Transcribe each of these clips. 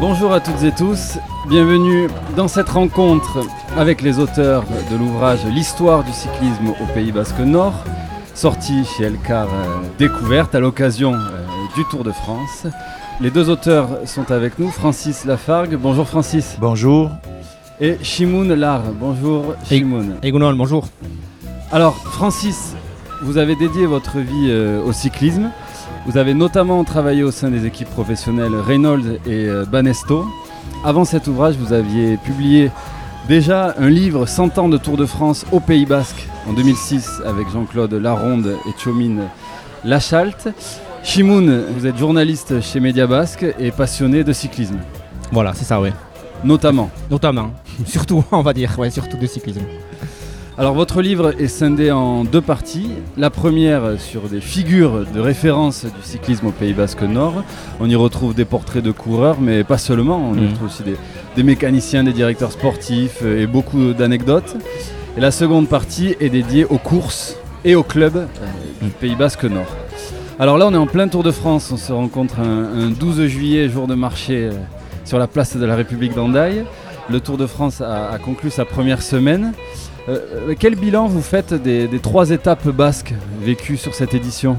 Bonjour à toutes et tous, bienvenue dans cette rencontre avec les auteurs de l'ouvrage L'histoire du cyclisme au Pays Basque Nord, sorti chez Elcar euh, Découverte à l'occasion euh, du Tour de France. Les deux auteurs sont avec nous, Francis Lafargue, bonjour Francis. Bonjour. Et Shimoun Lar, bonjour Shimoun. Egonon, bonjour. Alors Francis, vous avez dédié votre vie euh, au cyclisme. Vous avez notamment travaillé au sein des équipes professionnelles Reynolds et euh, Banesto. Avant cet ouvrage, vous aviez publié déjà un livre 100 ans de Tour de France au Pays Basque en 2006 avec Jean-Claude Laronde et Chomine Lachalte. Shimoun, vous êtes journaliste chez Média Basque et passionné de cyclisme, Voilà, c'est ça, ouais. notamment. Notamment. surtout, on va dire, ouais, surtout de cyclisme. Alors votre livre est scindé en deux parties. La première sur des figures de référence du cyclisme au Pays Basque Nord. On y retrouve des portraits de coureurs, mais pas seulement. On y Mhm. retrouve aussi des, des mécaniciens, des directeurs sportifs euh, et beaucoup d'anecdotes. Et la seconde partie est dédiée aux courses et aux clubs euh, du Pays Basque Nord. Alors là, on est en plein Tour de France. On se rencontre un, un 12 juillet, jour de marché, euh, sur la place de la République d'Andaille. Le Tour de France a- a conclu sa première semaine. Euh, quel bilan vous faites des, trois étapes basques vécues sur cette édition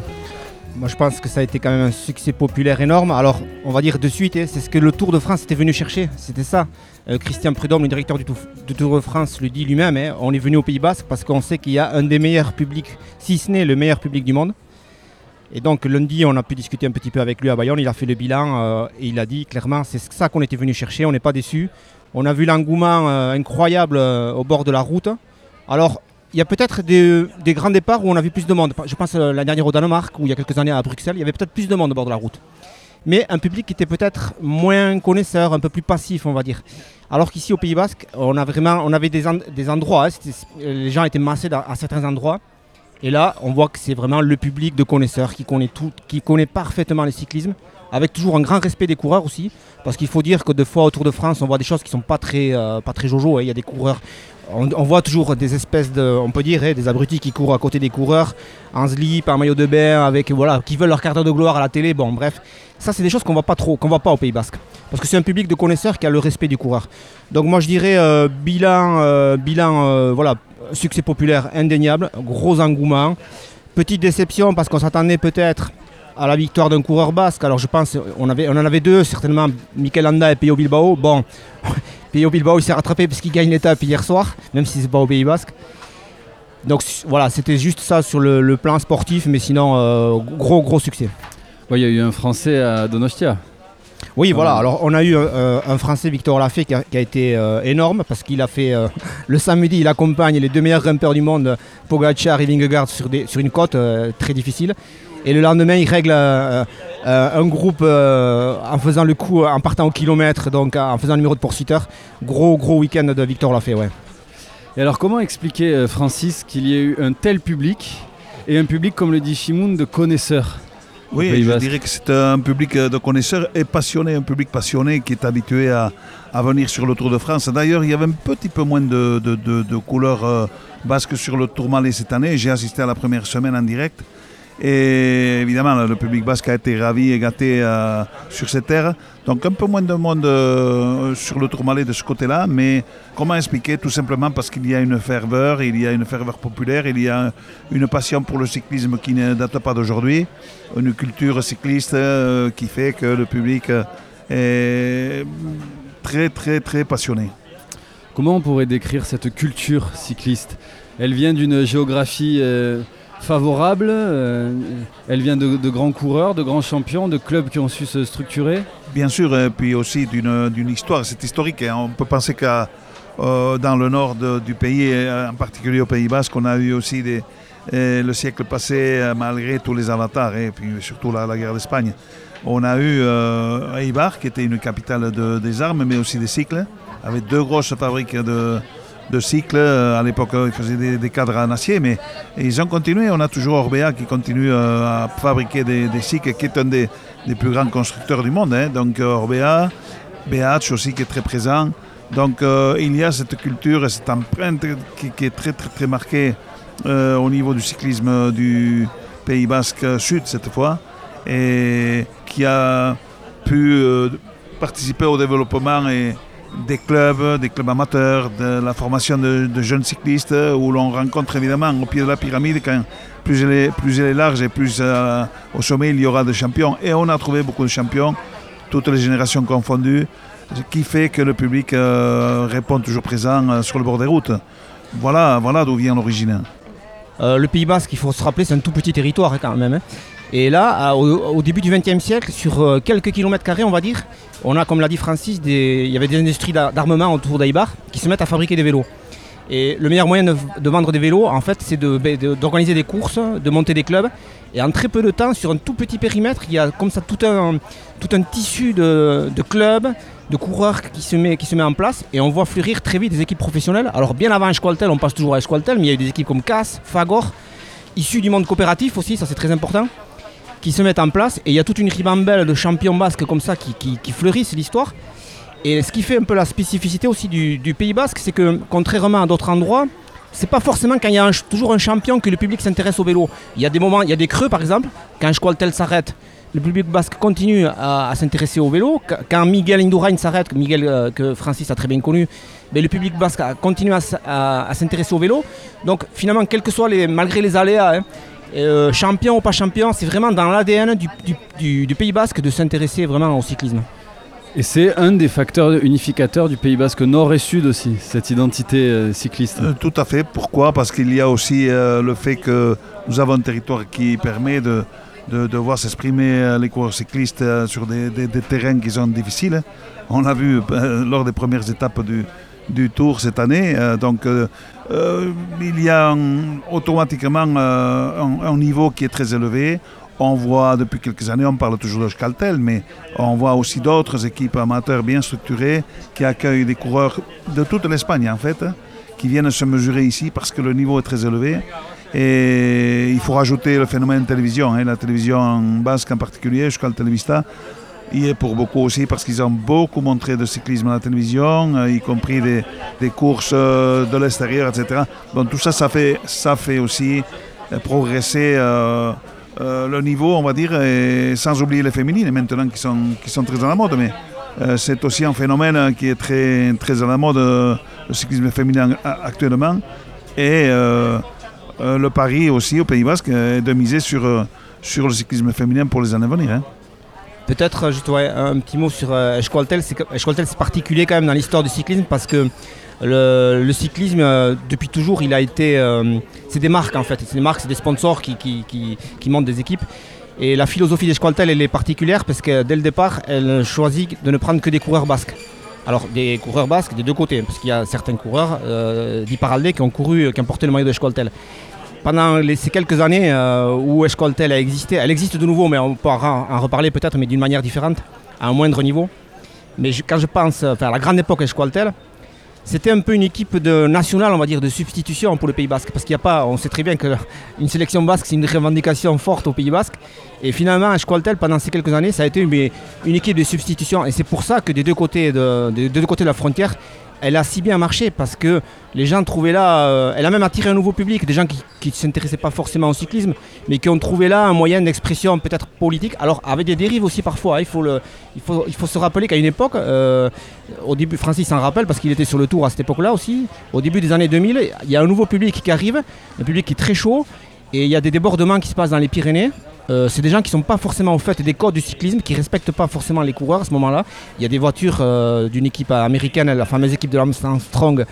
Moi, je pense que ça a été quand même un succès populaire énorme. Alors, on va dire de suite, hein, c'est ce que le Tour de France était venu chercher. C'était ça. Euh, Christian Prudhomme, le directeur du Tour, de France, le dit lui-même. hein, on est venu au Pays Basque parce qu'on sait qu'il y a un des meilleurs publics, si ce n'est le meilleur public du monde. Et donc lundi, on a pu discuter un petit peu avec lui à Bayonne. Il a fait le bilan euh, et il a dit clairement, c'est ça qu'on était venu chercher. On n'est pas déçus. On a vu l'engouement incroyable au bord de la route. Alors, il y a peut-être des, grands départs où on a vu plus de monde. Je pense euh, la dernière au Danemark, ou il y a quelques années à Bruxelles, il y avait peut-être plus de monde au bord de la route. Mais un public qui était peut-être moins connaisseur, un peu plus passif, on va dire. Alors qu'ici au Pays Basque, on, a vraiment, on avait des, des endroits, hein, les gens étaient massés dans- à certains endroits. Et là, on voit que c'est vraiment le public de connaisseurs qui connaît tout, qui connaît parfaitement le cyclisme, avec toujours un grand respect des coureurs aussi, parce qu'il faut dire que des fois au Tour de France, on voit des choses qui sont pas très, euh, pas très jojo. hein. Il y a des coureurs, on, voit toujours des espèces de, on peut dire, hein, des abrutis qui courent à côté des coureurs, en slip, en maillot de bain, avec voilà, qui veulent leur d'heure de gloire à la télé. Bon, bref, ça c'est des choses qu'on voit pas trop, qu'on voit pas au Pays Basque, parce que c'est un public de connaisseurs qui a le respect du coureur. Donc moi je dirais euh, bilan, euh, bilan, voilà, succès populaire indéniable, gros engouement. Petite déception parce qu'on s'attendait peut-être à la victoire d'un coureur basque. Alors je pense, on, avait, on en avait deux, certainement Mikel Landa et Peyo Bilbao. Bon, Peyo Bilbao il s'est rattrapé parce qu'il gagne l'étape hier soir, même si c'est pas au Pays Basque. Donc voilà, c'était juste ça sur le, le plan sportif, mais sinon, euh, gros gros succès. Ouais, Il y a eu un Français à Donostia. Oui, voilà. Ah. Alors, on a eu euh, un Français, Victor Lafay, qui a, qui a été euh, énorme parce qu'il a fait le samedi, il accompagne les deux meilleurs grimpeurs du monde, Pogacar et Vingegaard, sur, des- sur une côte très difficile. Et le lendemain, il règle euh, euh, un groupe euh, en faisant le coup, en partant au kilomètre, donc en faisant le numéro de poursuiteur. Gros, gros week-end de Victor Lafay, ouais. Et alors comment expliquer, euh, Francis, qu'il y ait eu un tel public et un public, comme le dit Shimoun, de connaisseurs? Oui, je Basque dirais que c'est un public de connaisseurs et passionné, un public passionné qui est habitué à, à venir sur le Tour de France. D'ailleurs, il y avait un petit peu moins de, de, de- de couleurs euh, basques sur le Tourmalet cette année. J'ai assisté à la première semaine en direct. Et évidemment, le public basque a été ravi et gâté euh, sur cette terre. Donc un peu moins de monde euh, sur le Tourmalet de ce côté-là. Mais comment expliquer? Tout simplement parce qu'il y a une ferveur, il y a une ferveur populaire, il y a une passion pour le cyclisme qui ne date pas d'aujourd'hui une culture cycliste euh, qui fait que le public est très très très passionné. Comment on pourrait décrire cette culture cycliste? Elle vient d'une géographie favorable, euh, elle vient de, grands coureurs, de grands champions, de clubs qui ont su se structurer. Bien sûr, et puis aussi d'une histoire, c'est historique. hein. On peut penser qu'à euh, dans le nord du pays, et en particulier au Pays Basque, on a eu aussi euh, le siècle passé, euh, malgré tous les avatars, et puis surtout la, guerre d'Espagne. On a eu euh, Eibar, qui était une capitale de- des armes, mais aussi des cycles, avec deux grosses fabriques de, de cycles. Euh, À l'époque, euh, ils faisaient des, cadres en acier, mais ils ont continué. On a toujours Orbea qui continue euh, à fabriquer des, cycles, qui est un des, plus grands constructeurs du monde. hein. Donc Orbea, BH aussi qui est très présent. Donc il y a cette culture et cette empreinte qui, est très très très marquée au niveau du cyclisme du Pays Basque Sud cette fois, et qui a pu participer au développement des clubs, des clubs amateurs, de la formation de, jeunes cyclistes, où l'on rencontre évidemment au pied de la pyramide, quand plus elle est, plus large et plus au sommet il y aura de champions. Et on a trouvé beaucoup de champions, toutes les générations confondues, ce qui fait que le public répond toujours présent sur le bord des routes. Voilà, voilà d'où vient l'origine. Euh, le Pays Basque, il faut se rappeler, c'est un tout petit territoire hein, quand même. Hein. Et là, au, début du XXe siècle, sur euh, quelques kilomètres carrés, on va dire, on a, comme l'a dit Francis, il y avait des industries d'armement autour d'Aïbar qui se mettent à fabriquer des vélos. Et le meilleur moyen de, vendre des vélos, en fait, c'est ben, d'organiser des courses, de monter des clubs. Et en très peu de temps, sur un tout petit périmètre, il y a comme ça tout un, tout un tissu de, clubs, de coureurs qui se, met, qui se met en place. Et on voit fleurir très vite des équipes professionnelles. Alors bien avant Esqualtel, on passe toujours à Esqualtel, mais il y a eu des équipes comme CAS, Fagor, issues du monde coopératif aussi, ça c'est très important, qui se mettent en place. Et il y a toute une ribambelle de champions basques comme ça qui, fleurissent l'histoire. Et ce qui fait un peu la spécificité aussi du, Pays Basque, c'est que contrairement à d'autres endroits, c'est pas forcément quand il y a toujours un champion que le public s'intéresse au vélo. Il y a des moments, il y a des creux par exemple, quand Squaltel s'arrête, le public basque continue à, s'intéresser au vélo. Quand Miguel Indurain s'arrête, Miguel euh, que Francis a très bien connu, mais le public basque continue à, s'intéresser au vélo. Donc finalement, que soit les, malgré les aléas, hein, euh, champion ou pas champion, c'est vraiment dans l'ADN du, du Pays Basque de s'intéresser vraiment au cyclisme. Et c'est un des facteurs unificateurs du Pays Basque Nord et Sud aussi, cette identité euh, cycliste. Euh, tout à fait. Pourquoi? Parce qu'il y a aussi euh, le fait que nous avons un territoire qui permet de, de, voir s'exprimer les coureurs cyclistes sur des, terrains qui sont difficiles. On l'a vu lors des premières étapes du, du Tour cette année. donc il y a automatiquement un, niveau qui est très élevé. On voit depuis quelques années, on parle toujours de Scaltel, mais on voit aussi d'autres équipes amateurs bien structurées qui accueillent des coureurs de toute l'Espagne en fait, qui viennent se mesurer ici parce que le niveau est très élevé. Et il faut rajouter le phénomène télévision, hein, la télévision basque en particulier, Euskal Televista, y est pour beaucoup aussi parce qu'ils ont beaucoup montré de cyclisme à la télévision, euh, y compris des, courses euh, de l'extérieur, etc. Donc tout ça, ça fait, ça fait aussi euh, progresser. Le niveau, on va dire, sans oublier les féminines maintenant qui sont, qui sont très à la mode. Mais c'est aussi un phénomène qui est très, très à la mode, le cyclisme féminin actuellement. Et le pari aussi au Pays Basque est de miser sur, sur le cyclisme féminin pour les années à venir. Hein. Peut-être juste un petit mot sur Esqualtel. Esqualtel, c'est particulier quand même dans l'histoire du cyclisme parce que le, cyclisme, euh, depuis toujours, il a été. Euh, c'est des marques en fait, c'est des marques, c'est des sponsors qui, montent des équipes. Et la philosophie d'Esqualtel, elle est particulière parce que dès le départ, elle choisit de ne prendre que des coureurs basques. Alors des coureurs basques des deux côtés, parce qu'il y a certains coureurs euh, d'Iparalde qui ont couru, qui ont porté le maillot d'Esqualtel. Pendant ces quelques années où Esqualtel a existé, elle existe de nouveau, mais on pourra en reparler peut-être, mais d'une manière différente, à un moindre niveau. Mais quand je pense à la grande époque Esqualtel, c'était un peu une équipe de nationale, on va dire, de substitution pour le Pays Basque. Parce qu'il n'y a pas, on sait très bien qu'une sélection basque, c'est une revendication forte au Pays Basque. Et finalement, à Schqualtel, pendant ces quelques années, ça a été une, équipe de substitution. Et c'est pour ça que des deux côtés de la frontière, elle a si bien marché parce que les gens trouvaient là, euh, elle a même attiré un nouveau public, des gens qui ne s'intéressaient pas forcément au cyclisme, mais qui ont trouvé là un moyen d'expression peut-être politique, alors avec des dérives aussi parfois. Hein. il, faut le, il, faut, il faut se rappeler qu'à une époque, euh, au début, Francis s'en rappelle parce qu'il était sur le tour à cette époque-là aussi, au début des années 2000, il y a un nouveau public qui arrive, un public qui est très chaud, et il y a des débordements qui se passent dans les Pyrénées. Euh, c'est des gens qui ne sont pas forcément au fait des codes du cyclisme, qui ne respectent pas forcément les coureurs à ce moment-là. Il y a des voitures euh, d'une équipe américaine, la fameuse équipe de l'Armstrong,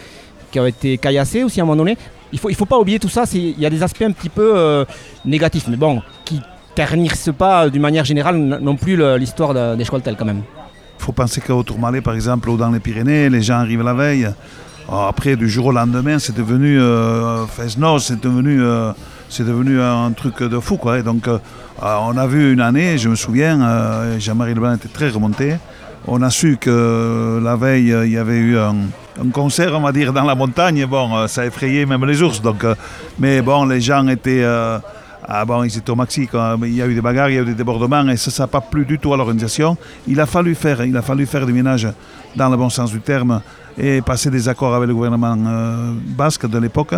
qui ont été caillassées aussi à un moment donné. Il ne faut, il faut pas oublier tout ça, il y a des aspects un petit peu euh, négatifs, mais bon, qui ternissent pas d'une manière générale non plus l'histoire des Schwaltel quand même. Il faut penser qu'au Tourmalet, par exemple, ou dans les Pyrénées, les gens arrivent la veille. Après, du jour au lendemain, c'est devenu euh, c'est devenu c'est devenu un truc de fou. Quoi. donc, euh, on a vu une année, je me souviens, euh, Jean-Marie Leblanc était très remonté. On a su que la veille, il y avait eu un, concert, on va dire, dans la montagne. Bon, ça effrayait même les ours. Donc, euh, mais bon, les gens étaient. Ah bon, ils étaient au maxi. Il y a eu des bagarres, il y a eu des débordements et ça n'a pas plu du tout à l'organisation. Il a fallu faire, il a fallu faire des ménages dans le bon sens du terme et passer des accords avec le gouvernement basque de l'époque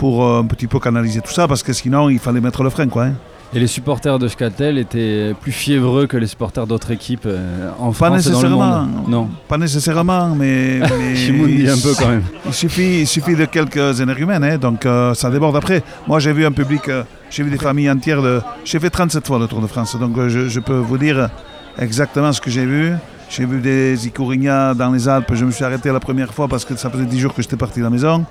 pour euh, un petit peu canaliser tout ça, parce que sinon il fallait mettre le frein. Quoi, hein. Et les supporters de Schkatel étaient plus fiévreux que les supporters d'autres équipes euh, en Pas France et dans le nécessairement. monde Non. Pas nécessairement, mais. mais un peu quand même. Il suffit, il suffit de quelques énergumènes, hein, donc euh, ça déborde après. Moi, j'ai vu un public, euh, j'ai vu des familles entières. De... J'ai fait 37 fois le Tour de France, donc euh, je, je peux vous dire exactement ce que j'ai vu. J'ai vu des Icurignats dans les Alpes. Je me suis arrêté la première fois parce que ça faisait 10 jours que j'étais parti de la maison.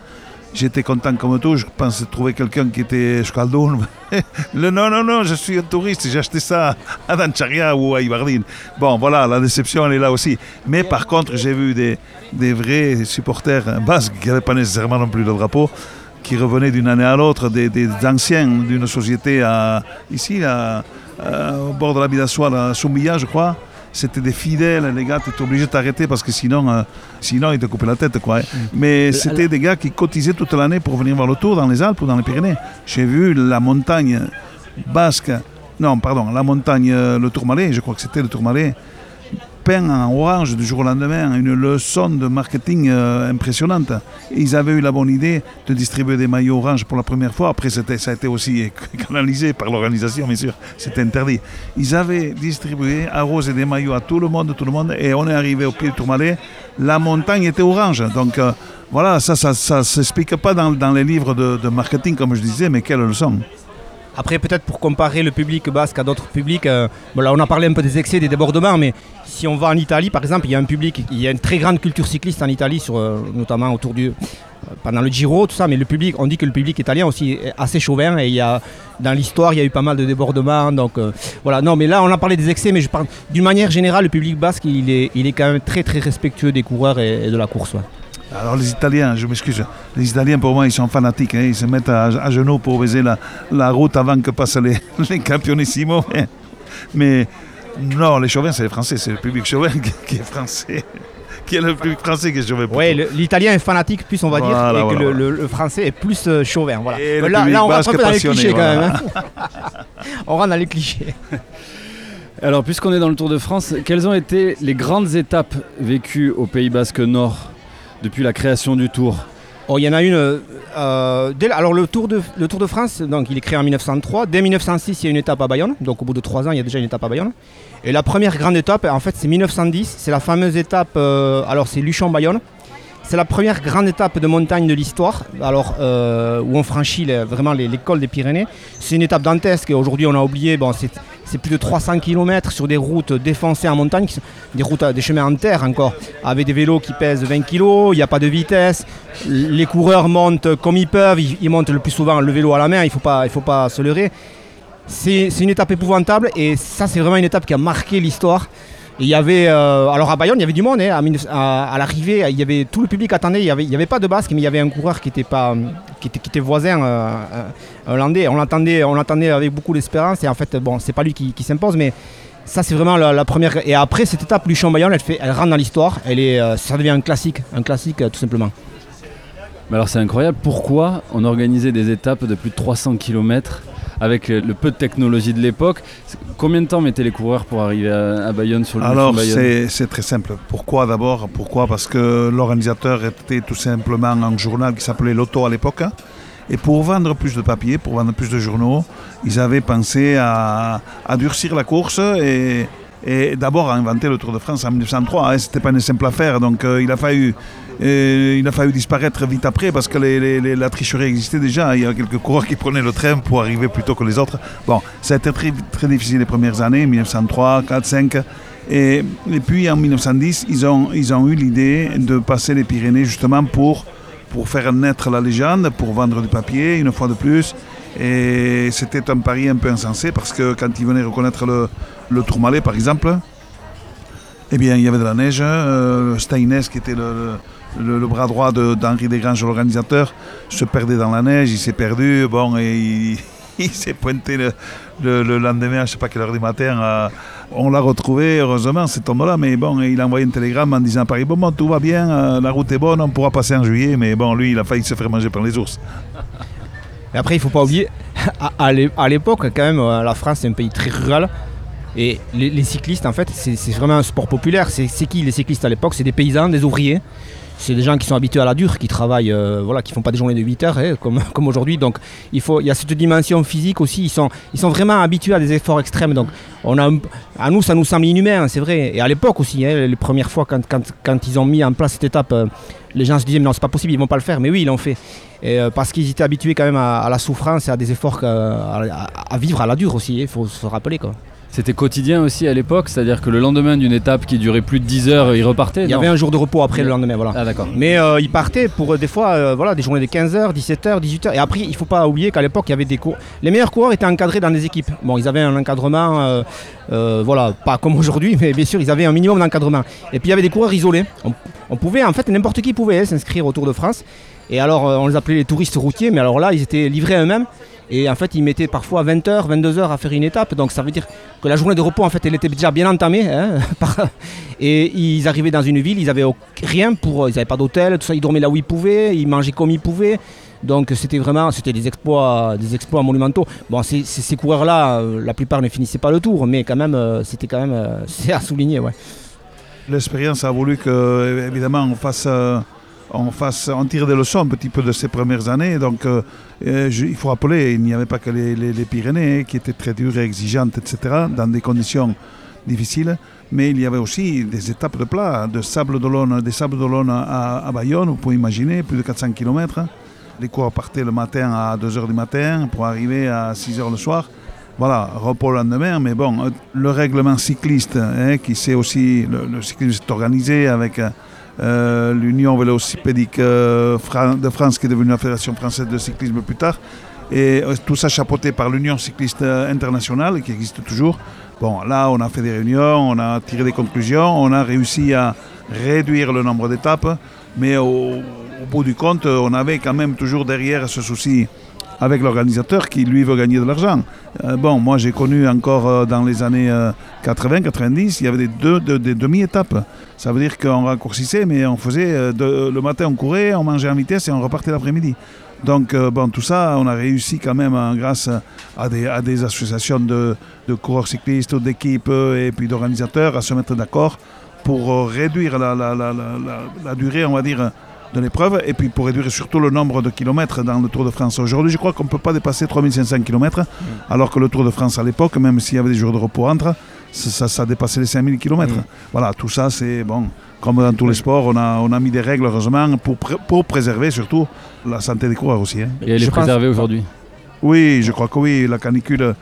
J'étais content comme tout. Je pensais trouver quelqu'un qui était Schkaldoun. Le non, non, non, je suis un touriste. J'ai acheté ça à Dancharia ou à Ibardine. Bon, voilà, la déception, elle est là aussi. Mais par contre, j'ai vu des, vrais supporters basques qui n'avaient pas nécessairement non plus le drapeau, qui revenaient d'une année à l'autre, des, anciens d'une société ici, au bord de la Bidassois, à Soumilla, je crois. C'était des fidèles, les gars, tu étais obligé de t'arrêter parce que sinon, euh, sinon ils te coupaient la tête. Quoi. hein. Mais c'était des gars qui cotisaient toute l'année pour venir voir le tour dans les Alpes ou dans les Pyrénées. J'ai vu la montagne basque, non, pardon, la montagne, euh, le Tourmalet, je crois que c'était le Tourmalet, peint en orange du jour au lendemain, une leçon de marketing euh, impressionnante. Ils avaient eu la bonne idée de distribuer des maillots orange pour la première fois. Après, ça a été aussi canalisé par l'organisation, bien sûr, c'était interdit. Ils avaient distribué, arrosé des maillots à tout le monde, tout le monde, et on est arrivé au pied du Tourmalet, la montagne était orange. Donc euh, voilà, ça, ça ne s'explique pas dans, les livres de marketing, comme je disais, mais quelle leçon. Après, peut-être pour comparer le public basque à d'autres publics, euh, on a parlé un peu des excès, des débordements, mais si on va en Italie, par exemple, il y a un public, il y a une très grande culture cycliste en Italie, euh, notamment autour du, euh, pendant le Giro, tout ça, mais le public, on dit que le public italien aussi est assez chauvin, et il y a, dans l'histoire, il y a eu pas mal de débordements, donc voilà. Non, mais là, on a parlé des excès, mais je parle d'une manière générale, le public basque, il est, il est quand même très très respectueux des coureurs et, de la course. Alors les Italiens, je m'excuse, les Italiens pour moi ils sont fanatiques, hein. ils se mettent à, à genoux pour baiser la, la route avant que passent les, les campionissimo. Mais, mais non, les chauvins c'est les Français, c'est le public chauvin qui, qui est français, qui est le public français qui est chauvin. Ouais, le- l'italien est fanatique plus on va Voilà, dire, et que voilà, le, voilà. le- le français est plus euh, chauvin. Voilà. Là, on rentre basque un peu dans les clichés voilà. quand même. hein. on rentre dans les clichés. Alors, puisqu'on est dans le Tour de France, quelles ont été les grandes étapes vécues au Pays Basque Nord? Depuis la création du Tour Oh, il y en a une. euh, euh, alors le tour, de, France, donc il est créé en 1903. Dès 1906, il y a une étape à Bayonne. Donc au bout de trois ans, il y a déjà une étape à Bayonne. Et la première grande étape, en fait, c'est 1910. C'est la fameuse étape. euh, alors c'est Luchon-Bayonne. C'est la première grande étape de montagne de l'histoire. Alors où on franchit les- vraiment les- l'école des Pyrénées. C'est une étape dantesque. Aujourd'hui, on a oublié. Bon, c'est c'est plus de 300 km sur des routes défoncées en montagne, des routes, des chemins en terre encore, avec des vélos qui pèsent 20 kg. Il n'y a pas de vitesse. Les coureurs montent comme ils peuvent, ils, montent le plus souvent le vélo à la main, il ne faut, faut pas se leurrer. C'est une étape épouvantable et ça c'est vraiment une étape qui a marqué l'histoire. Il y avait, euh, alors à Bayonne, il y avait du monde. hein, à, 19 à- à l'arrivée, il y avait tout le public attendait. Il n'y avait, pas de basque, mais il y avait un coureur qui était pas, qui était, voisin euh, euh, hollandais. On l'attendait, on avec beaucoup d'espérance. Et en fait, bon, c'est pas lui qui, s'impose, mais ça c'est vraiment la, première. Et après cette étape, Luchon-Bayonne, elle fait, elle rentre dans l'histoire. Elle est, ça devient un classique, un classique tout simplement. Mais alors, c'est incroyable. Pourquoi on organisait des étapes de plus de 300 km avec le, peu de technologie de l'époque Combien de temps mettaient les coureurs pour arriver à, à Bayonne sur le Alors Bayonne c'est c'est très simple. Pourquoi d'abord? Pourquoi? Parce que l'organisateur était tout simplement un journal qui s'appelait L'Auto à l'époque. hein. Et pour vendre plus de papier, pour vendre plus de journaux, ils avaient pensé à, à durcir la course et, et d'abord à inventer le Tour de France en 1903. Hein. C'était pas une simple affaire, donc euh, il a fallu il a fallu disparaître vite après parce que la tricherie existait déjà. Il y a quelques coureurs qui prenaient le train pour arriver plus tôt que les autres. Bon, ça a été très, difficile les premières années, 1903, 4, 5. Et, puis en 1910, ils ont, ils ont eu l'idée de passer les Pyrénées justement pour, pour faire naître la légende, pour vendre du papier une fois de plus. Et c'était un pari un peu insensé parce que quand ils venaient reconnaître le, le Tourmalet par exemple, eh bien il y avait de la neige. Euh, Steines, qui était le bras droit de- d'Henri Desgranges, l'organisateur, se perdait dans la neige, il s'est perdu. Bon, et il, s'est pointé le, le- le lendemain, je ne sais pas quelle heure du matin. on l'a retrouvé, heureusement, cet homme-là, mais bon, il a envoyé un télégramme en disant à Paris, bon, tout va bien, euh, la route est bonne, on pourra passer en juillet, mais bon, lui, il a failli se faire manger par les ours. Et après, il faut pas oublier, à, à l'é- à l'époque, quand même, euh, la France, c'est un pays très rural. Et les, les cyclistes, en fait, c'est vraiment un sport populaire. C'est qui les cyclistes à l'époque? C'est des paysans, des ouvriers. C'est des gens qui sont habitués à la dure, qui travaillent, euh, voilà, qui font pas des journées de 8 heures hein, comme, comme aujourd'hui. Donc il, faut, y a cette dimension physique aussi. Ils sont, ils sont vraiment habitués à des efforts extrêmes. Donc on a, à nous, ça nous semble inhumain, c'est vrai. Et à l'époque aussi, hein, les premières fois, quand, quand, quand ils ont mis en place cette étape, euh, les gens se disaient, non, c'est pas possible, ils vont pas le faire. Mais oui, ils l'ont fait. Euh, parce qu'ils étaient habitués quand même à, la souffrance et à des efforts, à- à vivre à la dure aussi, il faut se rappeler. Quoi. C'était quotidien aussi à l'époque, c'est-à-dire que le lendemain d'une étape qui durait plus de 10 heures, ils repartaient Il y non avait un jour de repos après le lendemain. Voilà. Ah d'accord. Mais euh, ils partaient pour euh, des fois euh, voilà, des journées de 15h, 17h, 18h. Et après, il faut pas oublier qu'à l'époque, il y avait des cours. Les meilleurs coureurs étaient encadrés dans des équipes. Bon, ils avaient un encadrement, euh, voilà, pas comme aujourd'hui, mais bien sûr, ils avaient un minimum d'encadrement. Et puis il y avait des coureurs isolés. On, on pouvait, en fait, n'importe qui pouvait hein, s'inscrire au Tour de France. Et alors, on les appelait les touristes routiers, mais alors là, ils étaient livrés à eux-mêmes. Et en fait, ils mettaient parfois 20h, 22h à faire une étape. Donc ça veut dire que la journée de repos, en fait, elle était déjà bien entamée. hein, et ils arrivaient dans une ville, ils avaient au- rien pour. Ils n'avaient pas d'hôtel, tout ça. Ils dormaient là où ils pouvaient, ils mangeaient comme ils pouvaient. Donc c'était vraiment, c'était des exploits, des exploits monumentaux. Bon, ces, coureurs-là, euh, la plupart ne finissaient pas le tour, mais quand même, euh, c'était quand même, euh, c'est à souligner. L'expérience a voulu que, évidemment, on fasse, on fasse, tire des leçons un petit peu de ces premières années. Donc, euh, euh, il faut rappeler, il n'y avait pas que les, Pyrénées qui étaient très dures et exigeantes, etc., dans des conditions difficiles. Mais il y avait aussi des étapes de plat, de sable d'Olonne, des sables d'Olonne à, Bayonne, vous pouvez imaginer, plus de 400 km. Les coureurs partaient le matin à 2h du matin pour arriver à 6h le soir. Voilà, repos le lendemain, mais bon, euh, le règlement cycliste, hein, qui sait aussi, le, le cyclisme est organisé avec euh, l'Union vélocipédique euh, de France, qui est devenue la Fédération française de cyclisme plus tard, et euh, tout ça chapeauté par l'Union cycliste internationale, qui existe toujours. Bon, là, on a fait des réunions, on a tiré des conclusions, on a réussi à réduire le nombre d'étapes, mais au bout du compte, on avait quand même toujours derrière ce souci avec l'organisateur qui lui veut gagner de l'argent. Euh, bon, moi j'ai connu encore euh, dans les années 80-90, il y avait des, deux, des demi-étapes. Ça veut dire qu'on raccourcissait, mais on faisait euh, le matin on courait, on mangeait en vitesse et on repartait l'après-midi. Donc euh, bon, tout ça, on a réussi quand même hein, grâce à des, à des associations de, de coureurs cyclistes, d'équipes euh, et puis d'organisateurs à se mettre d'accord pour euh, réduire la- la- la- la durée, on va dire, de l'épreuve et puis pour réduire surtout le nombre de kilomètres dans le Tour de France. Aujourd'hui, je crois qu'on ne peut pas dépasser 3500 km, alors que le Tour de France à l'époque, même s'il y avait des jours de repos entre, ça, ça- ça dépassait les 5000 km. Mm. Voilà, tout ça, c'est bon. Comme dans tous les sports, on a, on a mis des règles, heureusement, pour, pour préserver surtout la santé des coureurs aussi. hein. Et elle Je est pense- préservée aujourd'hui. Oui, je crois que oui. La canicule,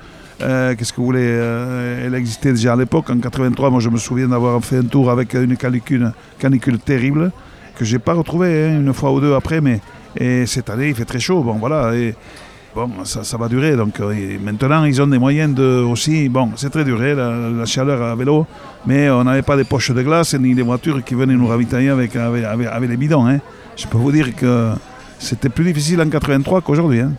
euh, qu'est-ce que vous voulez euh, Elle existait déjà à l'époque. En 83, moi, je me souviens d'avoir fait un tour avec une canicule, canicule terrible que j'ai pas retrouvée hein, une fois ou deux après. Mais et cette année, il fait très chaud. Bon, voilà. Et, Bon, ça, ça va durer. Donc euh, maintenant, ils ont des moyens de aussi. Bon, c'est très duré la, la chaleur à vélo, mais on n'avait pas des poches de glace ni des voitures qui venaient nous ravitailler avec, avec, avec- les bidons. hein. Je peux vous dire que c'était plus difficile en 83 qu'aujourd'hui. hein.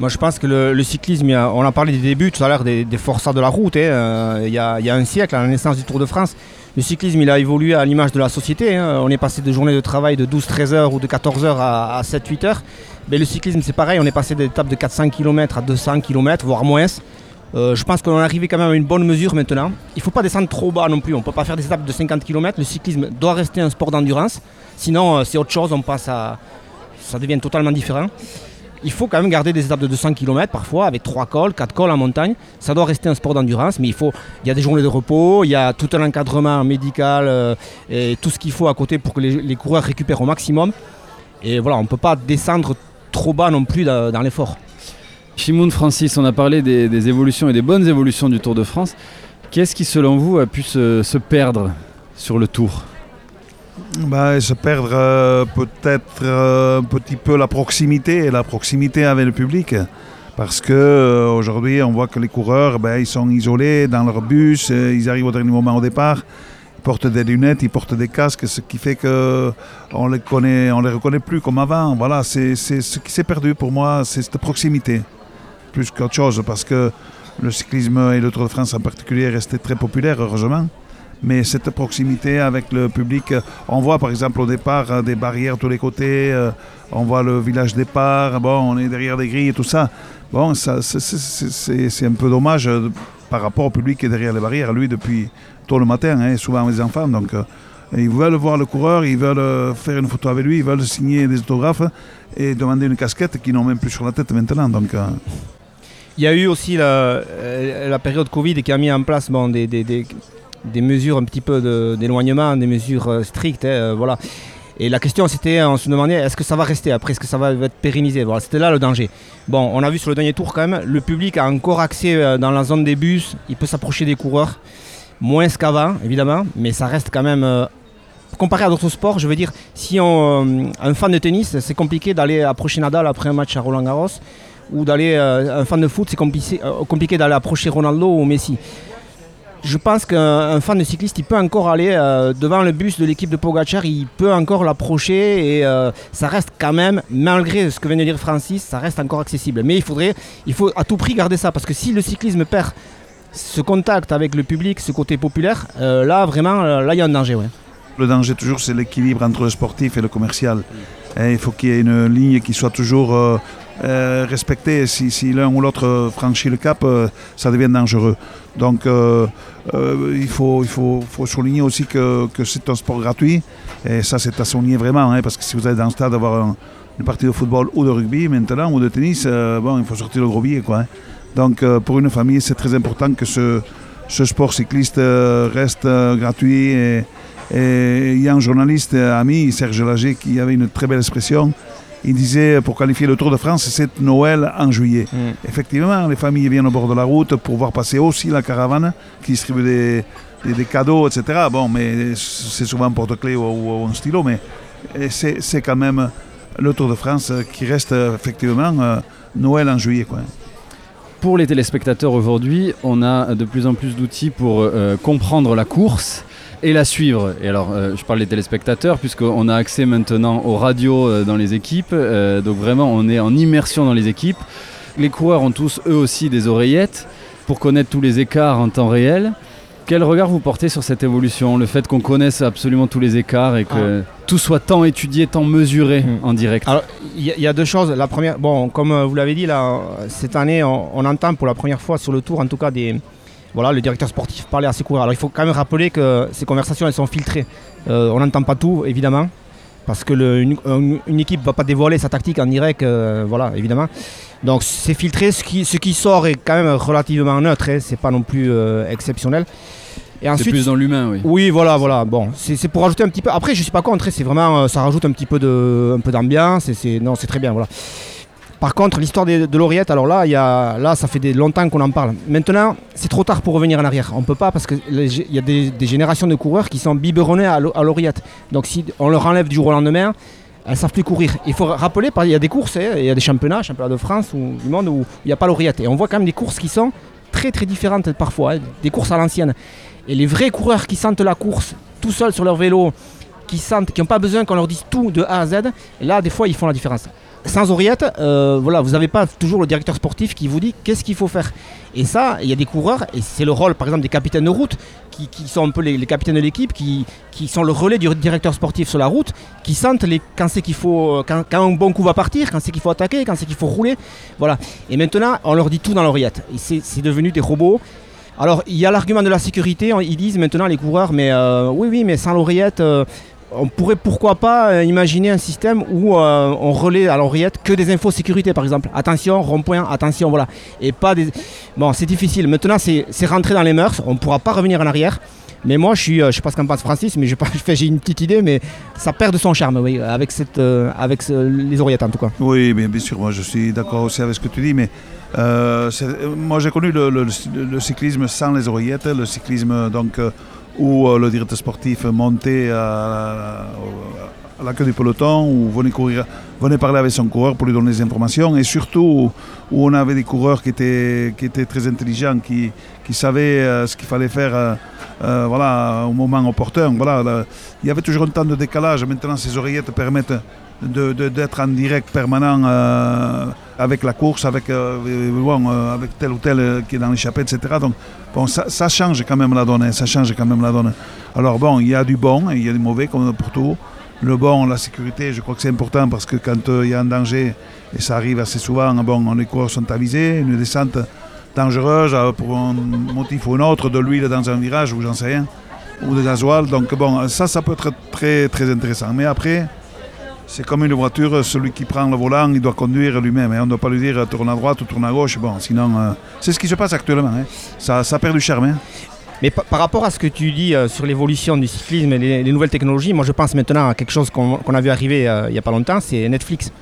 Moi, je pense que le, cyclisme, on a parlé des débuts tout à l'heure, des, forçats de la route. hein, euh, y a, il y a un siècle, à la naissance du Tour de France, le cyclisme, il a évolué à l'image de la société. hein. On est passé de journées de travail de 12-13 heures ou de 14 heures à, 7-8 heures. Mais le cyclisme, c'est pareil. On est passé d'étapes de 400 km à 200 km, voire moins. Euh, je pense qu'on est arrivé quand même à une bonne mesure maintenant. Il ne faut pas descendre trop bas non plus. On ne peut pas faire des étapes de 50 km. Le cyclisme doit rester un sport d'endurance. Sinon, euh, c'est autre chose. On passe à. Ça devient totalement différent. Il faut quand même garder des étapes de 200 km parfois avec 3 cols, 4 cols en montagne. Ça doit rester un sport d'endurance, mais il faut, il y a des journées de repos, il y a tout un encadrement médical euh, et tout ce qu'il faut à côté pour que les, coureurs récupèrent au maximum. Et voilà, on ne peut pas descendre trop bas non plus dans, l'effort. Shimoun Francis, on a parlé des, évolutions et des bonnes évolutions du Tour de France. Qu'est-ce qui, selon vous, a pu se perdre sur le Tour? Bah, se perdre euh, peut-être euh, un petit peu la proximité, la proximité avec le public. Parce que euh, aujourd'hui, on voit que les coureurs, ben, ils sont isolés dans leur bus, ils arrivent au dernier moment au départ, ils portent des lunettes, ils portent des casques, ce qui fait que on les connaît, on les reconnaît plus comme avant. Voilà, c'est ce qui s'est perdu pour moi, c'est cette proximité, plus qu'autre chose, parce que le cyclisme et le Tour de France en particulier restaient très populaires, heureusement. Mais cette proximité avec le public, euh, on voit par exemple au départ euh, des barrières de tous les côtés, euh, on voit le village départ, bon, on est derrière des grilles et tout ça. Bon, ça, c'est- un peu dommage, par rapport au public qui est derrière les barrières. Lui, depuis tôt le matin, hein, souvent les enfants. Donc, ils veulent voir le coureur, ils veulent faire une photo avec lui, ils veulent signer des autographes et demander une casquette qu'ils n'ont même plus sur la tête maintenant. Donc, Il y a eu aussi la, la période Covid qui a mis en place bon, des, des, des, des mesures un petit peu d'éloignement, des mesures strictes. hein, voilà. Et la question c'était, on se demandait, est-ce que ça va rester après, est-ce que ça va être pérennisé? Voilà, C'était là le danger. Bon, on a vu sur le dernier tour quand même, le public a encore accès euh, dans la zone des bus, il peut s'approcher des coureurs, moins qu'avant évidemment, mais ça reste quand même... euh, comparé à d'autres sports, je veux dire, si on, euh, un fan de tennis, c'est compliqué d'aller approcher Nadal après un match à Roland Garros, ou d'aller, euh, un fan de foot, c'est euh, compliqué d'aller approcher Ronaldo ou Messi. Je pense qu'un un fan de cycliste, il peut encore aller euh, devant le bus de l'équipe de Pogacar, il peut encore l'approcher et euh, ça reste quand même, malgré ce que vient de dire Francis, ça reste encore accessible. Mais il faudrait, il faut à tout prix garder ça parce que si le cyclisme perd ce contact avec le public, ce côté populaire, euh, là vraiment, là il y a un danger. Ouais. Le danger toujours, c'est l'équilibre entre le sportif et le commercial. Et il faut qu'il y ait une ligne qui soit toujours euh, respectée. Si, l'un ou l'autre franchit le cap, euh, ça devient dangereux. Donc euh, il, faut, souligner aussi que, c'est un sport gratuit. Et ça, c'est à souligner vraiment. hein, parce que si vous allez dans le stade avoir un- une partie de football ou de rugby maintenant, ou de tennis, bon, il faut sortir le gros billet. Hein. Donc pour une famille, c'est très important que ce, sport cycliste reste gratuit. Il y a un journaliste ami, Serge Lager, qui avait une très belle expression. Il disait, pour qualifier le Tour de France, c'est Noël en juillet. Effectivement, les familles viennent au bord de la route pour voir passer aussi la caravane qui distribue des, des- des cadeaux, etc. Bon, mais c'est souvent un porte-clés ou, ou un stylo, mais c'est c'est quand même le Tour de France euh, qui reste euh, effectivement euh, Noël en juillet. Quoi. Pour les téléspectateurs aujourd'hui, on a de plus en plus d'outils pour euh, comprendre la course et la suivre. Et alors, euh, je parle des téléspectateurs, puisqu'on a accès maintenant aux radios euh, dans les équipes. euh, donc vraiment, on est en immersion dans les équipes. Les coureurs ont tous, eux aussi, des oreillettes pour connaître tous les écarts en temps réel. Quel regard vous portez sur cette évolution Le fait qu'on connaisse absolument tous les écarts et que tout soit tant étudié, tant mesuré Mm. en direct? Alors, il y, a- il y a deux choses. La première, bon, comme vous l'avez dit, là, cette année, on, on entend pour la première fois sur le tour, en tout cas, des, voilà, le directeur sportif parler à ses coureurs. Alors, il faut quand même rappeler que ces conversations, elles sont filtrées. Euh, on n'entend pas tout, évidemment, parce que le- une, une- une équipe ne va pas dévoiler sa tactique en direct, euh, voilà, évidemment. Donc, c'est filtré. Ce qui, ce qui sort est quand même relativement neutre. Hein, c'est pas non plus euh, exceptionnel. Et C'est ensuite, plus dans l'humain, oui. oui, voilà, voilà. Bon, c'est c'est pour rajouter un petit peu. Après, je suis pas contre. hein, C'est vraiment, ça rajoute un petit peu de, un peu d'ambiance. Et c'est, non, c'est très bien, voilà. Par contre, l'histoire de, l'oreillette, alors là, y a, là, ça fait des, longtemps qu'on en parle. Maintenant, c'est trop tard pour revenir en arrière. On peut pas parce que les gé- il y a des, générations de coureurs qui sont biberonnés à l'o- à l'oreillette. Donc, si on leur enlève du jour au lendemain, elles savent plus courir. Il faut rappeler, il y a des courses, hein, il y a des championnats, championnats de France ou du monde où il n'y a pas l'oreillette. Et on voit quand même des courses qui sont très très différentes parfois, hein, des courses à l'ancienne. Et les vrais coureurs qui sentent la course tout seuls sur leur vélo, qui sentent, qui n'ont pas besoin qu'on leur dise tout de A à Z, là des fois ils font la différence. Sans oreillette, euh, voilà, vous n'avez pas toujours le directeur sportif qui vous dit qu'est-ce qu'il faut faire. Et ça, il y a des coureurs, et c'est le rôle par exemple des capitaines de route, qui, sont un peu les, capitaines de l'équipe, qui, sont le relais du directeur sportif sur la route, qui sentent quand c'est qu'il faut, quand, quand un bon coup va partir, quand c'est qu'il faut attaquer, quand c'est qu'il faut rouler. Voilà. Et maintenant, on leur dit tout dans l'oreillette. Et c'est devenu des robots. Alors, il y a l'argument de la sécurité. on- Ils disent maintenant, les coureurs, mais euh, oui, oui, mais sans l'oreillette, euh, on pourrait pourquoi pas euh, imaginer un système où euh, on relaie à l'oreillette que des infos sécurité, par exemple. Attention, rond-point, attention, voilà. Et pas des. Bon, c'est difficile. Maintenant, c'est rentré dans les mœurs. On ne pourra pas revenir en arrière. Mais moi, je suis, euh, je sais pas ce qu'en pense Francis, mais j'ai une petite idée, mais ça perd de son charme, oui, avec, cette, avec les oreillettes en tout cas. Oui, bien, sûr, moi je suis d'accord aussi avec ce que tu dis, mais moi j'ai connu le- le cyclisme sans les oreillettes, le cyclisme donc, où euh, le directeur sportif montait à, la queue du peloton, ou venait, courir, parler avec son coureur pour lui donner des informations, et surtout où on avait des coureurs qui étaient, qui étaient très intelligents, qui, qui savaient euh, ce qu'il fallait faire euh, voilà, au moment opportun. Voilà, là, il y avait toujours un temps de décalage, maintenant ces oreillettes permettent d'être en direct permanent euh, avec la course, avec, euh, euh, avec tel ou tel euh, qui est dans l'échappée, etc. Donc bon, ça, change quand même la donne, hein, ça change quand même la donne. Alors bon, il y a du bon il y a du mauvais comme pour tout. Le bon, la sécurité, je crois que c'est important parce que quand il y a un danger, et ça arrive assez souvent, bon, les coureurs sont avisés, une descente, dangereuse pour un motif ou un autre, de l'huile dans un virage ou j'en sais rien, ou de gasoil. Donc bon, ça, ça peut être très très intéressant. Mais après, c'est comme une voiture, celui qui prend le volant, il doit conduire lui-même. Hein. On ne doit pas lui dire tourne à droite ou tourne à gauche. Bon, sinon, c'est ce qui se passe actuellement. Hein. Ça, ça perd du charme. Hein. Mais par rapport à ce que tu dis sur l'évolution du cyclisme et les, nouvelles technologies, moi je pense maintenant à quelque chose qu'on a vu arriver il n'y a pas longtemps, c'est Netflix.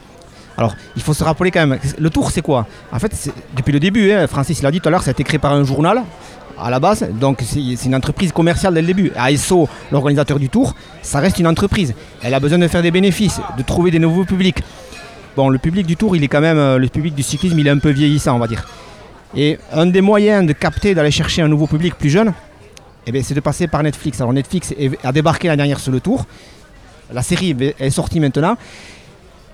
Alors, il faut se rappeler quand même, le tour c'est quoi? En fait, depuis le début, hein, Francis l'a dit tout à l'heure, ça a été créé par un journal à la base, donc c'est une entreprise commerciale dès le début. ASO, l'organisateur du tour, ça reste une entreprise. Elle a besoin de faire des bénéfices, de trouver des nouveaux publics. Bon, le public du tour, il est quand même, euh, le public du cyclisme, il est un peu vieillissant, on va dire. Et un des moyens de capter, d'aller chercher un nouveau public plus jeune, eh c'est de passer par Netflix. Alors Netflix a débarqué la dernière sur le tour. La série est sortie maintenant.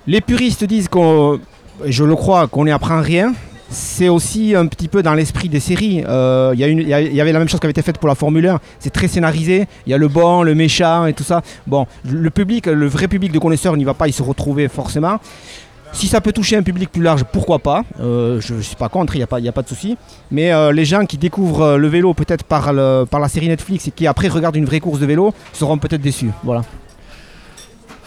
Les puristes disent qu'on, je le crois, qu'on n'y apprend rien. C'est aussi un petit peu dans l'esprit des séries. Euh, il y, avait la même chose qui avait été faite pour la Formule 1. C'est très scénarisé. Il y a le bon, le méchant et tout ça. Bon, le public, le vrai public de connaisseurs n'y va pas y se retrouver forcément. Si ça peut toucher un public plus large, pourquoi pas? Euh, Je ne suis pas contre, il n'y a, pas, a pas de souci. Mais euh, les gens qui découvrent le vélo peut-être par, par la série Netflix et qui après regardent une vraie course de vélo seront peut-être déçus. Voilà.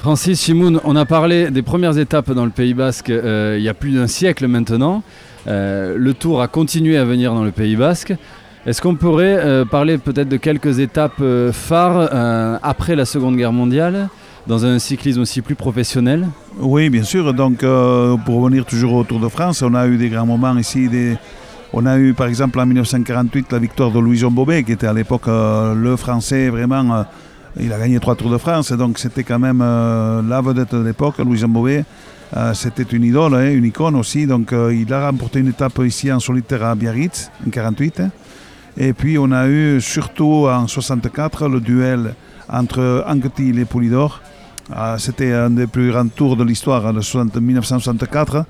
Francis Chimoun, on a parlé des premières étapes dans le Pays Basque euh, il y a plus d'un siècle maintenant. Euh, le tour a continué à venir dans le Pays Basque. Est-ce qu'on pourrait euh, parler peut-être de quelques étapes phares après la Seconde Guerre mondiale dans un cyclisme aussi plus professionnel? Oui, bien sûr. Donc, pour revenir toujours au Tour de France, on a eu des grands moments ici. On a eu par exemple en 1948 la victoire de Louis-Jean Bobet, qui était à l'époque le Français vraiment il a gagné trois Tours de France, donc c'était quand même euh, la vedette de l'époque, Louis Bové. Euh, c'était une idole, hein, une icône aussi. Donc euh, il a remporté une étape ici en solitaire à Biarritz, en 48. Et puis on a eu surtout en 64 le duel entre Anquetil et Poulidor. c'était un des plus grands tours de l'histoire de 1964,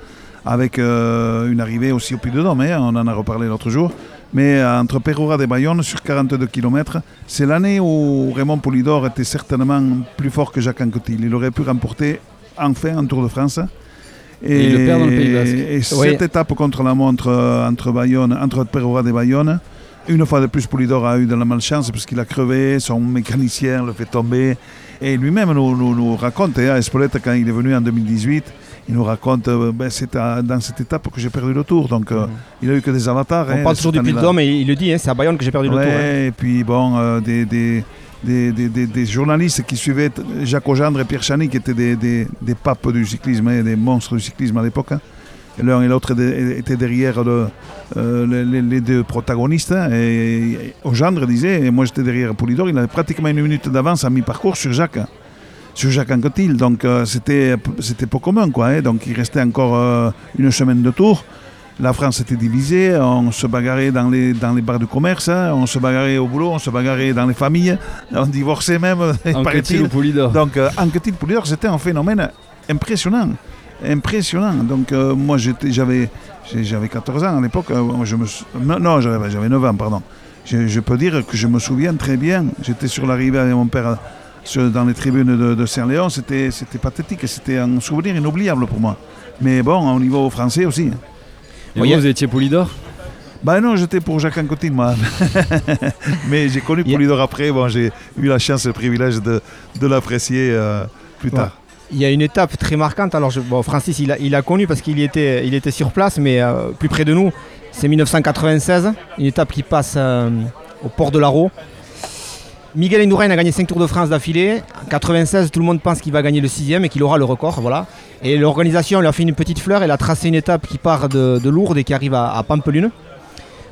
avec une arrivée aussi au Puy de Dôme. Hein, on en a reparlé l'autre jour. Mais euh, entre Perroura et Bayonne, sur 42 km, c'est l'année où Raymond Poulidor était certainement plus fort que Jacques Anquetil. Il aurait pu remporter enfin un Tour de France. Et, le perd dans le Pays Basque. Et cette étape contre la montre euh, entre, Bayonne, entre et Bayonne, une fois de plus, Poulidor a eu de la malchance parce qu'il a crevé, son mécanicien le fait tomber. Et lui-même nous, nous, raconte, hein, à Espolette, quand il est venu en 2018, il nous raconte euh, ben, c'est dans cette étape que j'ai perdu le tour. Donc euh, mhm. il a eu que des avatars. On hein, parle toujours du Puy-de-Dôme et il le dit, hein, c'est à Bayonne que j'ai perdu le tour. Hein. Et puis bon, euh, des, des, des, journalistes qui suivaient Jacques Ogendre et Pierre Chani, qui étaient des, papes du cyclisme, des monstres du cyclisme à l'époque. L'un et l'autre étaient derrière les, deux protagonistes. Et Ogendre disait, et moi j'étais derrière Poulidor, il avait pratiquement une minute d'avance à mi-parcours sur Jacques sur Jacques Anquetil. Donc euh, c'était c'était pas commun quoi. Hein. Donc il restait encore euh, une semaine de tour. La France était divisée, on se bagarrait dans les, dans les bars de commerce, hein. on se bagarrait au boulot, on se bagarrait dans les familles, on divorçait même. Anquetil ou Poulidor. Donc euh, Anquetil Poulidor, c'était un phénomène impressionnant. Impressionnant. Donc moi j'avais j'avais 14 ans à l'époque. je me, non, j'avais 9 ans, pardon. Je, je, peux dire que je me souviens très bien. J'étais sur l'arrivée avec mon père dans les tribunes de, de Saint-Léon, c'était pathétique, c'était un souvenir inoubliable pour moi. Mais bon, au niveau français aussi. Et vous, vous étiez Poulidor ben non, j'étais pour Jacques Anquetil, moi. Mais j'ai connu Poulidor après. Bon, j'ai eu la chance et le privilège de, de l'apprécier euh, plus tard. Il y a une étape très marquante. Alors, bon, Francis, il a, il a, connu parce qu'il était, il était sur place, mais euh, plus près de nous, c'est 1996. Une étape qui passe euh, au port de l'Aro. Miguel Indurain a gagné 5 Tours de France d'affilée. En 96, tout le monde pense qu'il va gagner le 6 et qu'il aura le record. Voilà. Et l'organisation lui a fait une petite fleur. Elle a tracé une étape qui part de, Lourdes et qui arrive à, Pampelune.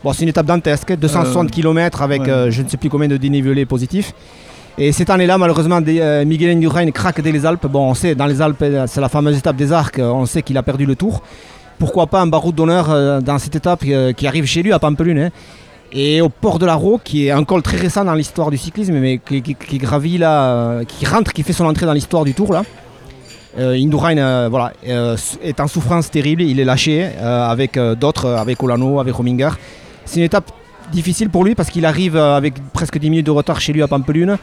Bon, c'est une étape dantesque, 260 km avec euh, je ne sais plus combien de dénivelés positifs. Et cette année-là, malheureusement, euh, Miguel Indurain craque dès les Alpes. Bon, on sait, dans les Alpes, c'est la fameuse étape des Arcs, on sait qu'il a perdu le tour. Pourquoi pas un baroud d'honneur euh, dans cette étape qui arrive chez lui à Pampelune hein. Et au port de la Roue, qui est un col très récent dans l'histoire du cyclisme, mais qui, gravit là, qui rentre, qui fait son entrée dans l'histoire du Tour là. Euh, Indurain euh, voilà, euh, est en souffrance terrible, il est lâché avec d'autres, avec Olano, avec Rominger. C'est une étape difficile pour lui parce qu'il arrive avec presque 10 minutes de retard chez lui à Pampelune.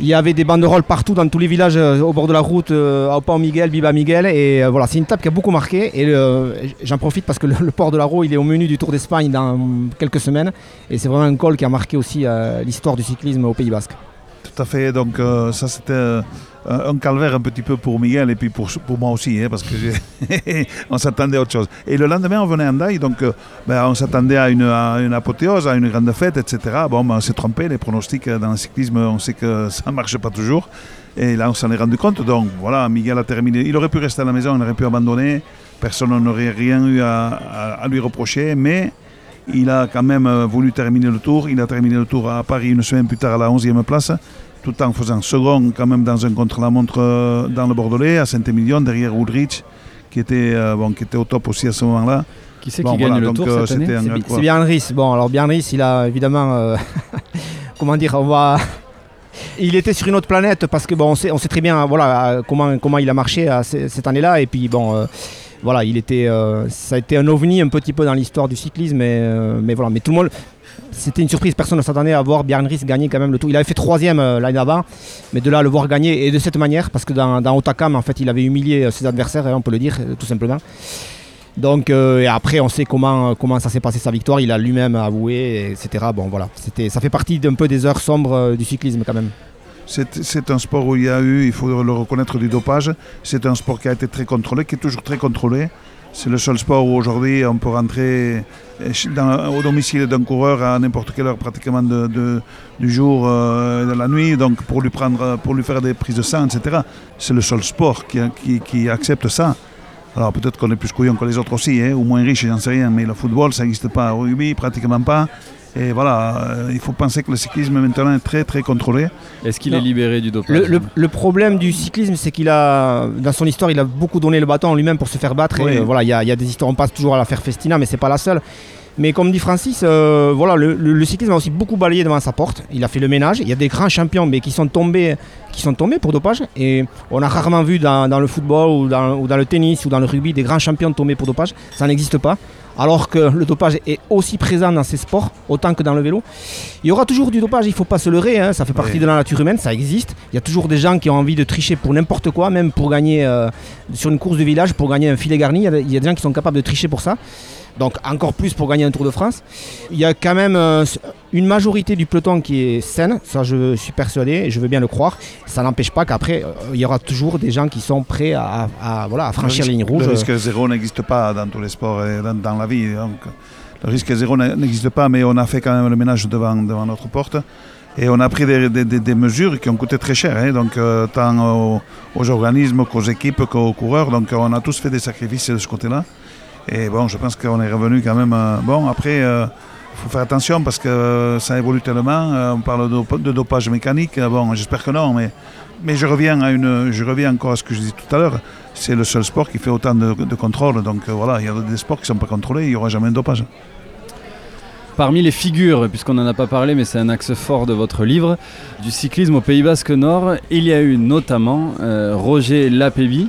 Il y avait des banderoles partout dans tous les villages euh, au bord de la route, euh, au Pont Miguel, Biba Miguel. Et euh, voilà, c'est une étape qui a beaucoup marqué. Et euh, j'en profite parce que le, port de la Roue, est au menu du Tour d'Espagne dans quelques semaines. Et c'est vraiment un col qui a marqué aussi l'histoire du cyclisme au Pays Basque. Tout à fait. Donc euh, ça c'était euh, un calvaire un petit peu pour Miguel et puis pour, pour moi aussi, hein, parce que on s'attendait à autre chose. Et le lendemain on venait à Hendaye, donc euh, ben, on s'attendait à une, à une apothéose, à une grande fête, etc. Bon, ben, on s'est trompé. Les pronostics dans le cyclisme, on sait que ça marche pas toujours. Et là on s'en est rendu compte. Donc voilà, Miguel a terminé. Il aurait pu rester à la maison, il aurait pu abandonner. Personne n'aurait rien eu à, à- à lui reprocher, mais il a quand même voulu terminer le tour. Il a terminé le tour à Paris une semaine plus tard à la 11e place, tout en faisant second quand même dans un contre-la-montre euh, dans le Bordelais, à Saint-Émilion, derrière Woodrich, qui était, euh, bon, qui était au top aussi à ce moment-là. Qui c'est Bon, qui gagne voilà, le donc, tour euh, cette année C'est. Bon, alors il a évidemment. euh, comment dire On va. Il était sur une autre planète parce que bon, on sait, on sait très bien voilà comment comment il a marché à cette année-là et puis bon euh, voilà il était euh, ça a été un ovni un petit peu dans l'histoire du cyclisme mais euh, mais voilà mais tout le monde c'était une surprise personne ne s'attendait à voir Björn Rys gagner quand même le tour il avait fait troisième euh, l'année d'avant mais de là le voir gagner et de cette manière parce que dans, dans Otakam en fait il avait humilié euh, ses adversaires hein, on peut le dire euh, tout simplement. Donc euh, après on sait comment ça s'est passé sa victoire. Il a lui-même avoué etc bon voilà. C'était ça fait partie d'un peu des heures sombres du cyclisme quand même. C'est c'est un sport où il y a eu, il faut le reconnaître, du dopage. C'est un sport qui a été très contrôlé, qui est toujours très contrôlé. C'est le seul sport où aujourd'hui on peut rentrer euh, au domicile d'un coureur à n'importe quelle heure pratiquement du jour, euh, de la nuit, donc pour lui, prendre, pour lui faire des prises de sang, etc. C'est le seul sport qui, qui- qui accepte ça. Alors peut-être qu'on est plus couillon que les autres aussi, hein, ou moins riche, j'en sais rien, mais le football, ça n'existe pas. Au rugby, pratiquement pas. Et voilà, euh, il faut penser que le cyclisme maintenant est très très contrôlé. Est-ce qu'il est libéré du dopage Le, le- le problème du cyclisme, c'est qu'il a, dans son histoire, il a beaucoup donné le bâton lui-même pour se faire battre. Et, euh, voilà, il y, a- il y a des histoires, on passe toujours à l'affaire Festina, mais c'est pas la seule. Mais comme dit Francis, euh, voilà, le, le- le cyclisme a aussi beaucoup balayé devant sa porte. Il a fait le ménage. Il y a des grands champions, mais qui sont tombés, qui sont tombés pour dopage. Et on a rarement vu dans, dans le football ou dans, ou dans le tennis ou dans le rugby des grands champions tomber pour dopage. Ça n'existe pas. Alors que le dopage est aussi présent dans ces sports, autant que dans le vélo. Il y aura toujours du dopage, il ne faut pas se leurrer, hein, ça fait partie Oui. de la nature humaine, ça existe. Il y a toujours des gens qui ont envie de tricher pour n'importe quoi, même pour gagner euh, sur une course de village, pour gagner un filet garni. Il y a- il y, a des gens qui sont capables de tricher pour ça. Donc encore plus pour gagner un Tour de France. Il y a quand même euh, une majorité du peloton qui est saine, ça je suis persuadé et je veux bien le croire. Ça n'empêche pas qu'après, euh, il y aura toujours des gens qui sont prêts à, à- voilà, à franchir la ligne rouge. Le risque zéro n'existe pas dans tous les sports et dans, dans la vie. Donc, le risque zéro n'existe pas, mais on a fait quand même le ménage devant, devant notre porte. Et on a pris des, des- des- des mesures qui ont coûté très cher, hein, donc, euh, tant aux, aux organismes qu'aux équipes qu'aux coureurs. Donc on a tous fait des sacrifices de ce côté-là. Et bon, je pense qu'on est revenu quand même. euh, bon, après, il faut faire attention parce que euh, ça évolue tellement. Euh, on parle de, dop- de dopage mécanique. Euh, Bon, j'espère que non, mais, mais je, reviens à une, je reviens encore à ce que je disais tout à l'heure. C'est le seul sport qui fait autant de, de contrôle. Donc euh, voilà, il y a des sports qui ne sont pas contrôlés, il n'y aura jamais de dopage. Parmi les figures, puisqu'on n'en a pas parlé, mais c'est un axe fort de votre livre, du cyclisme au Pays Basque Nord, il y a eu notamment euh, Roger Lapébi,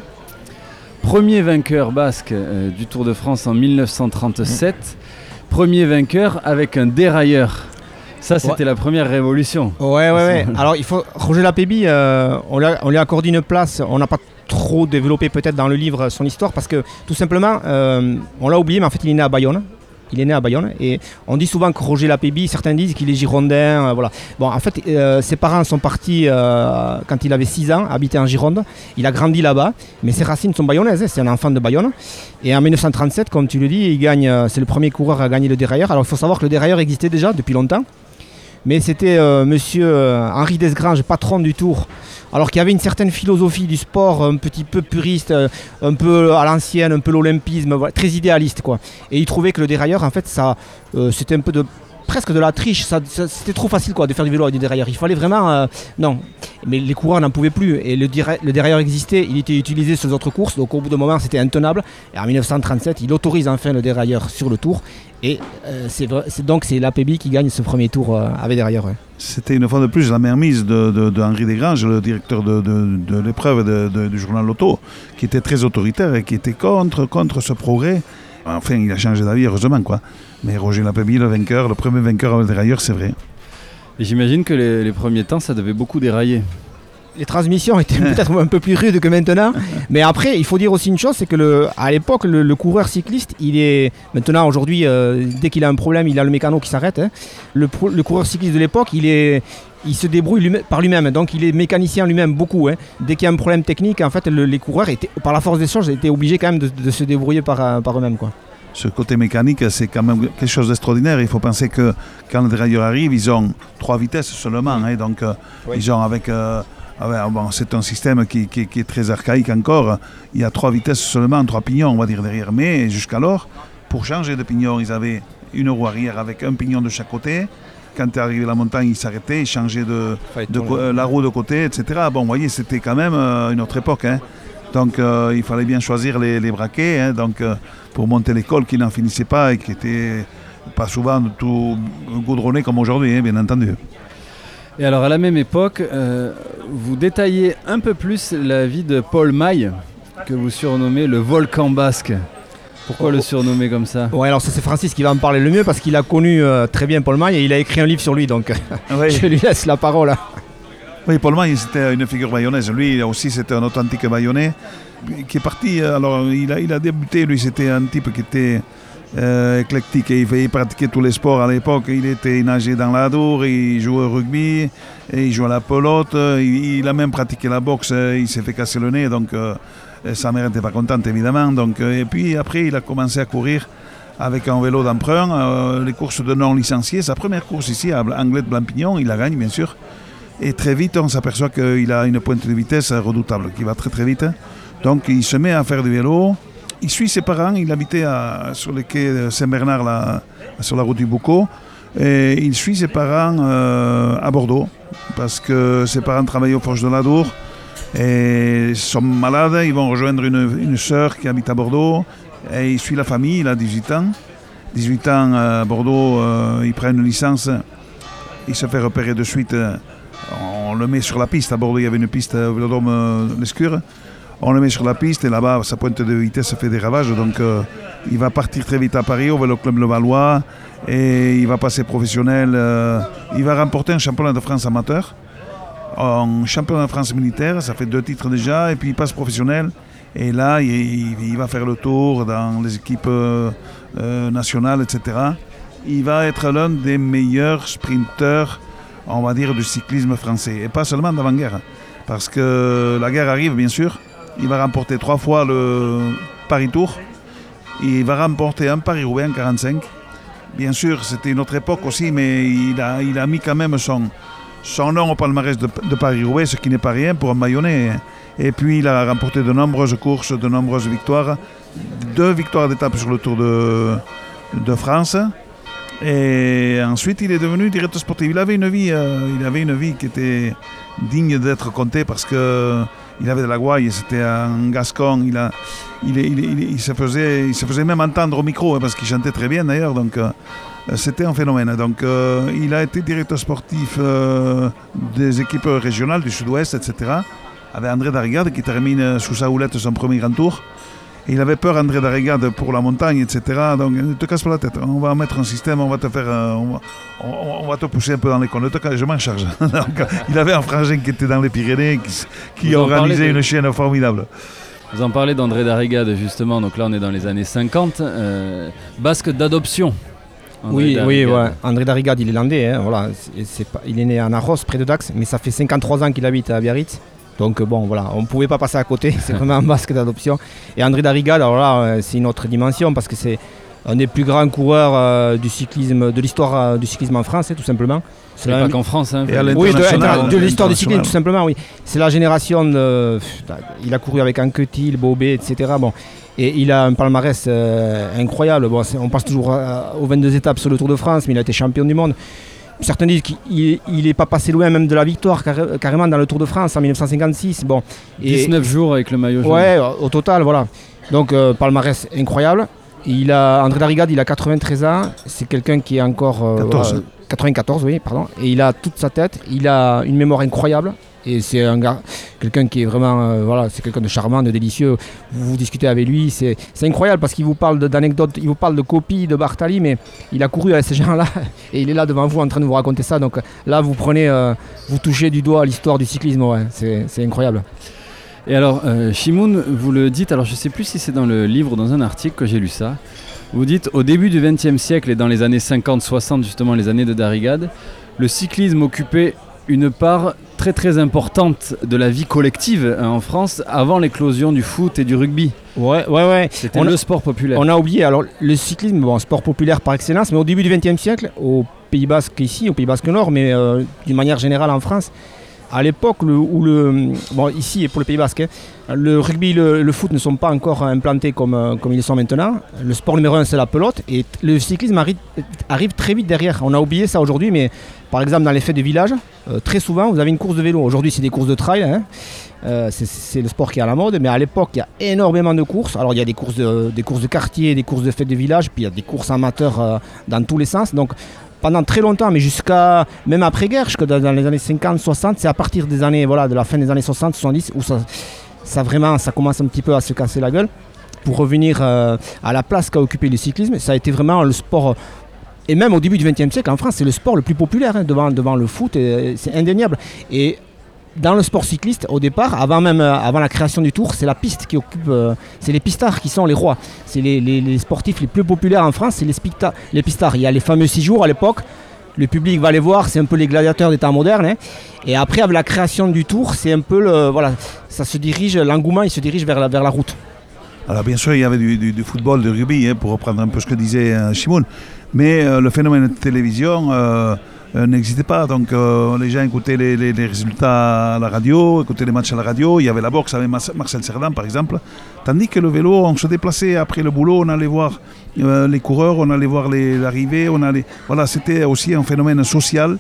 premier vainqueur basque euh, du Tour de France en 1937, premier vainqueur avec un dérailleur. Ça, c'était la première révolution. Ouais, ouais, ouais. Alors, il faut. Roger Lapébi, euh, on, lui a- on lui a accordé une place. On n'a pas trop développé, peut-être, dans le livre son histoire, parce que tout simplement, euh, on l'a oublié, mais en fait, il est né à Bayonne. Il est né à Bayonne et on dit souvent que Roger Lapébi, certains disent qu'il est girondin. euh, voilà. Bon, en fait, euh, ses parents sont partis euh, quand il avait 6 ans, habiter en Gironde. Il a grandi là-bas, mais ses racines sont bayonnaises. hein, c'est un enfant de Bayonne. Et en 1937, comme tu le dis, il gagne. c'est le premier coureur à gagner le dérailleur. Alors, il faut savoir que le dérailleur existait déjà depuis longtemps. Mais c'était euh, monsieur euh, Henri Desgranges, patron du Tour, alors qu'il y avait une certaine philosophie du sport un petit peu puriste, euh, un peu à l'ancienne, un peu l'olympisme, très idéaliste quoi. Et il trouvait que le dérailleur, en fait, ça, c'était un peu de presque de la triche, c'était trop facile quoi de faire du vélo avec des dérailleurs. Il fallait vraiment, non. Mais les coureurs n'en pouvaient plus et le dérailleur existait, il était utilisé sur les autres courses, donc au bout d'un moment c'était intenable. Et en 1937, il autorise enfin le dérailleur sur le Tour et euh, c'est vrai- c'est donc c'est l'APB qui gagne ce premier Tour euh, avec ouais. C'était une fois de plus la mainmise de, de, de Henri Desgranges, le directeur de, de- de l'épreuve de- de- du journal Loto, qui était très autoritaire et qui était contre, contre ce progrès. Enfin, il a changé d'avis, heureusement. quoi. Mais Roger Lapébi, le vainqueur, le premier vainqueur avec des railleurs, c'est vrai. J'imagine que les, les premiers temps, ça devait beaucoup dérailler. Les transmissions étaient peut-être un peu plus rudes que maintenant. Mais après, il faut dire aussi une chose, c'est que le, à l'époque, le, le coureur cycliste, il est maintenant aujourd'hui, euh, dès qu'il a un problème, il a le mécano qui s'arrête. hein. Le, pro- le coureur cycliste de l'époque, il est il se débrouille lui- par lui-même, donc il est mécanicien lui-même beaucoup. hein. Dès qu'il y a un problème technique, en fait, le- les coureurs étaient, par la force des choses, étaient obligés quand même de, de se débrouiller par, euh, par eux-mêmes. Quoi. Ce côté mécanique, c'est quand même quelque chose d'extraordinaire. Il faut penser que quand les dérailleurs arrivent, ils ont trois vitesses seulement. hein. donc, euh, Oui. ils ont avec. euh, ah ouais, bon, c'est un système qui, qui- qui est très archaïque encore. Il y a trois vitesses seulement, trois pignons, on va dire, derrière. Mais jusqu'alors, pour changer de pignon, ils avaient une roue arrière avec un pignon de chaque côté. Quand tu arrivé à la montagne, ils s'arrêtaient, ils changeaient de, euh, la roue de côté, etc. Bon, vous voyez, c'était quand même euh, une autre époque. hein. Donc, euh, il fallait bien choisir les, les braquets hein, donc, pour monter l'école qui n'en finissait pas et qui était pas souvent tout goudronné comme aujourd'hui, hein, bien entendu. Et alors à la même époque, euh, vous détaillez un peu plus la vie de Paul Maille, que vous surnommez le volcan basque. Pourquoi le surnommer comme ça? Ouais, alors ça, c'est Francis qui va en parler le mieux parce qu'il a connu euh, très bien Paul Maille et il a écrit un livre sur lui, donc Oui, je lui laisse la parole. oui Paul Maille, c'était une figure bayonnaise. Lui aussi, c'était un authentique bayonnais qui est parti. euh, Alors, il a, il a débuté, lui, c'était un type qui était euh, éclectique et il, pratiquait tous les sports à l'époque. Il était nageait dans la il jouait au rugby, et il jouait à la pelote. Il, a même pratiqué la boxe. euh, Il s'est fait casser le nez, donc euh, sa mère n'était pas contente évidemment. Donc, euh, et puis après, il a commencé à courir avec un vélo d'emprunt, les courses de non licenciés. Sa première course ici à Anglais de Blampignon, il la gagne bien sûr. Et très vite, on s'aperçoit qu'il a une pointe de vitesse redoutable, qui va très très vite. Donc il se met à faire du vélo. Il suit ses parents, il habitait à- sur le quai Saint-Bernard, sur la route du Boucau. Et il suit ses parents euh, à Bordeaux, parce que ses parents travaillaient aux Forges de la Dour. Et ils sont malades, ils vont rejoindre une, une sœur qui habite à Bordeaux. Et il suit la famille, il a 18 ans. 18 ans à Bordeaux, euh, il prend une licence. Il se fait repérer de suite. euh, on le met sur la piste. À Bordeaux, il y avait une piste au Vélodrome euh. On le met sur la piste et là-bas, sa pointe de vitesse fait des ravages. Donc, euh, il va partir très vite à Paris, au Vélo Club Le Valois. Et il va passer professionnel. euh, il va remporter un championnat de France amateur. En championnat de France militaire, ça fait deux titres déjà. Et puis, il passe professionnel. Et là, il, va faire le tour dans les équipes euh, nationales, etc. Il va être l'un des meilleurs sprinteurs, on va dire, du cyclisme français. Et pas seulement d'avant-guerre. Parce que la guerre arrive, bien sûr. Il va remporter trois fois le Paris-Tour. Il va remporter un Paris-Roubaix en 45. Bien sûr, c'était une autre époque aussi, mais il a, mis quand même son, son nom au palmarès de, Paris-Roubaix, ce qui n'est pas rien pour un Bayonnais. Et puis, il a remporté de nombreuses courses, de nombreuses victoires. Deux victoires d'étape sur le Tour de, France. Et ensuite, il est devenu directeur sportif. Il avait une vie, euh, il avait une vie qui était digne d'être contée parce que il avait de la gouaille. C'était un Gascon. Il, a, il, il il se faisait, il se faisait même entendre au micro hein, parce qu'il chantait très bien d'ailleurs. Donc, euh, c'était un phénomène. Donc, euh, il a été directeur sportif euh, des équipes régionales du Sud-Ouest, etc. Avec André Darrigade qui termine sous sa houlette son premier grand tour. Il avait peur, André Darrigade, pour la montagne, etc. Donc, ne te casse pas la tête. On va mettre un système, on va te faire. euh, on, va, on- on va te pousser un peu dans les coins. Je m'en charge. Donc, il avait un frangin qui était dans les Pyrénées, qui, organisait de- une chaîne formidable. Vous en parlez d'André Darrigade justement, donc là on est dans les années 50. euh, basque d'adoption. André Oui, oui, ouais. André Darrigade, il est landais. hein, voilà. C'est- c'est pas- il est né en Arros, près de Dax, mais ça fait 53 ans qu'il habite à Biarritz. Donc euh, bon, voilà, on ne pouvait pas passer à côté. C'est vraiment un basque d'adoption. Et André Darrigade, alors là, euh, c'est une autre dimension parce que c'est un des plus grands coureurs euh, du cyclisme, de l'histoire euh, du cyclisme en France, hein, tout simplement. C'est pas qu'en France. Hein, oui, de, de l'histoire du cyclisme, tout simplement, oui. C'est la génération de. Il a couru avec Anquetil, Bobet, etc. Bon. Et il a un palmarès euh, incroyable. Bon, on passe toujours à- aux 22 étapes sur le Tour de France, mais il a été champion du monde. Certains disent qu'il n'est pas passé loin même de la victoire, carré- carrément dans le Tour de France en 1956. Bon. Et- 19 jours avec le maillot jaune. Ouais, au total, voilà. Donc, euh, palmarès incroyable. Il a, André Darrigade, il a 93 ans. C'est quelqu'un qui est encore. euh, 14. voilà, 94, oui, pardon. Et il a toute sa tête. Il a une mémoire incroyable. Et c'est un gars, quelqu'un qui est vraiment, euh, voilà, c'est quelqu'un de charmant, de délicieux. Vous, discutez avec lui, c'est incroyable parce qu'il vous parle d'anecdotes, il vous parle de copies de Bartali, mais il a couru avec ces gens-là et il est là devant vous en train de vous raconter ça. Donc là, vous prenez, euh, vous touchez du doigt l'histoire du cyclisme, ouais, c'est incroyable. Et alors, euh, Shimoun, vous le dites, alors je sais plus si c'est dans le livre ou dans un article que j'ai lu ça. Vous dites, au début du XXe siècle et dans les années 50-60, justement les années de Darigade, le cyclisme occupait une part très très importante de la vie collective hein, en France avant l'éclosion du foot et du rugby. Ouais, ouais, ouais. C'était le sport populaire. On a oublié, alors le cyclisme, bon, sport populaire par excellence, mais au début du XXe siècle, au Pays Basque ici, au Pays Basque Nord, mais euh, d'une manière générale en France, à l'époque où le. Bon, ici pour le Pays Basque, hein, le rugby et le, foot ne sont pas encore implantés comme, euh, comme ils le sont maintenant. Le sport numéro un, c'est la pelote, et le cyclisme arrive, très vite derrière. On a oublié ça aujourd'hui, mais par exemple, dans les fêtes de village, euh, très souvent, vous avez une course de vélo. Aujourd'hui, c'est des courses de trail. hein. Euh, c'est- le sport qui est à la mode, mais à l'époque, il y a énormément de courses. Alors, il y a des courses de, quartier, des courses de fêtes de village, puis il y a des courses amateurs dans tous les sens. Donc, pendant très longtemps, mais jusqu'à même après-guerre, jusqu'à dans les années 50, 60, c'est à partir des années, voilà, de la fin des années 60, 70, où ça, vraiment, ça commence un petit peu à se casser la gueule. Pour revenir euh, à la place qu'a occupé le cyclisme, ça a été vraiment le sport. Et même au début du XXe siècle, en France, c'est le sport le plus populaire hein, devant, devant le foot, c'est indéniable. Et dans le sport cycliste, au départ, avant même euh, avant la création du Tour, c'est la piste qui occupe, euh, c'est les pistards qui sont les rois. C'est les, sportifs les plus populaires en France, c'est les, pistards. Il y a les fameux six jours à l'époque. Le public va les voir, c'est un peu les gladiateurs des temps modernes. hein. Et après, avec la création du Tour, c'est un peu le, voilà, ça se dirige, l'engouement, il se dirige vers la, vers la route. Alors bien sûr, il y avait du, football, du rugby, hein, pour reprendre un peu ce que disait euh, Shimoun. Mais euh, le phénomène de télévision euh, euh, n'existait pas. Donc euh, les gens écoutaient les, résultats à la radio, écoutaient les matchs à la radio. Il y avait la boxe avec Marcel Cerdan, par exemple. Tandis que le vélo, on se déplaçait après le boulot, on allait voir euh, les coureurs, on allait voir l'arrivée. on allait... Voilà, c'était aussi un phénomène social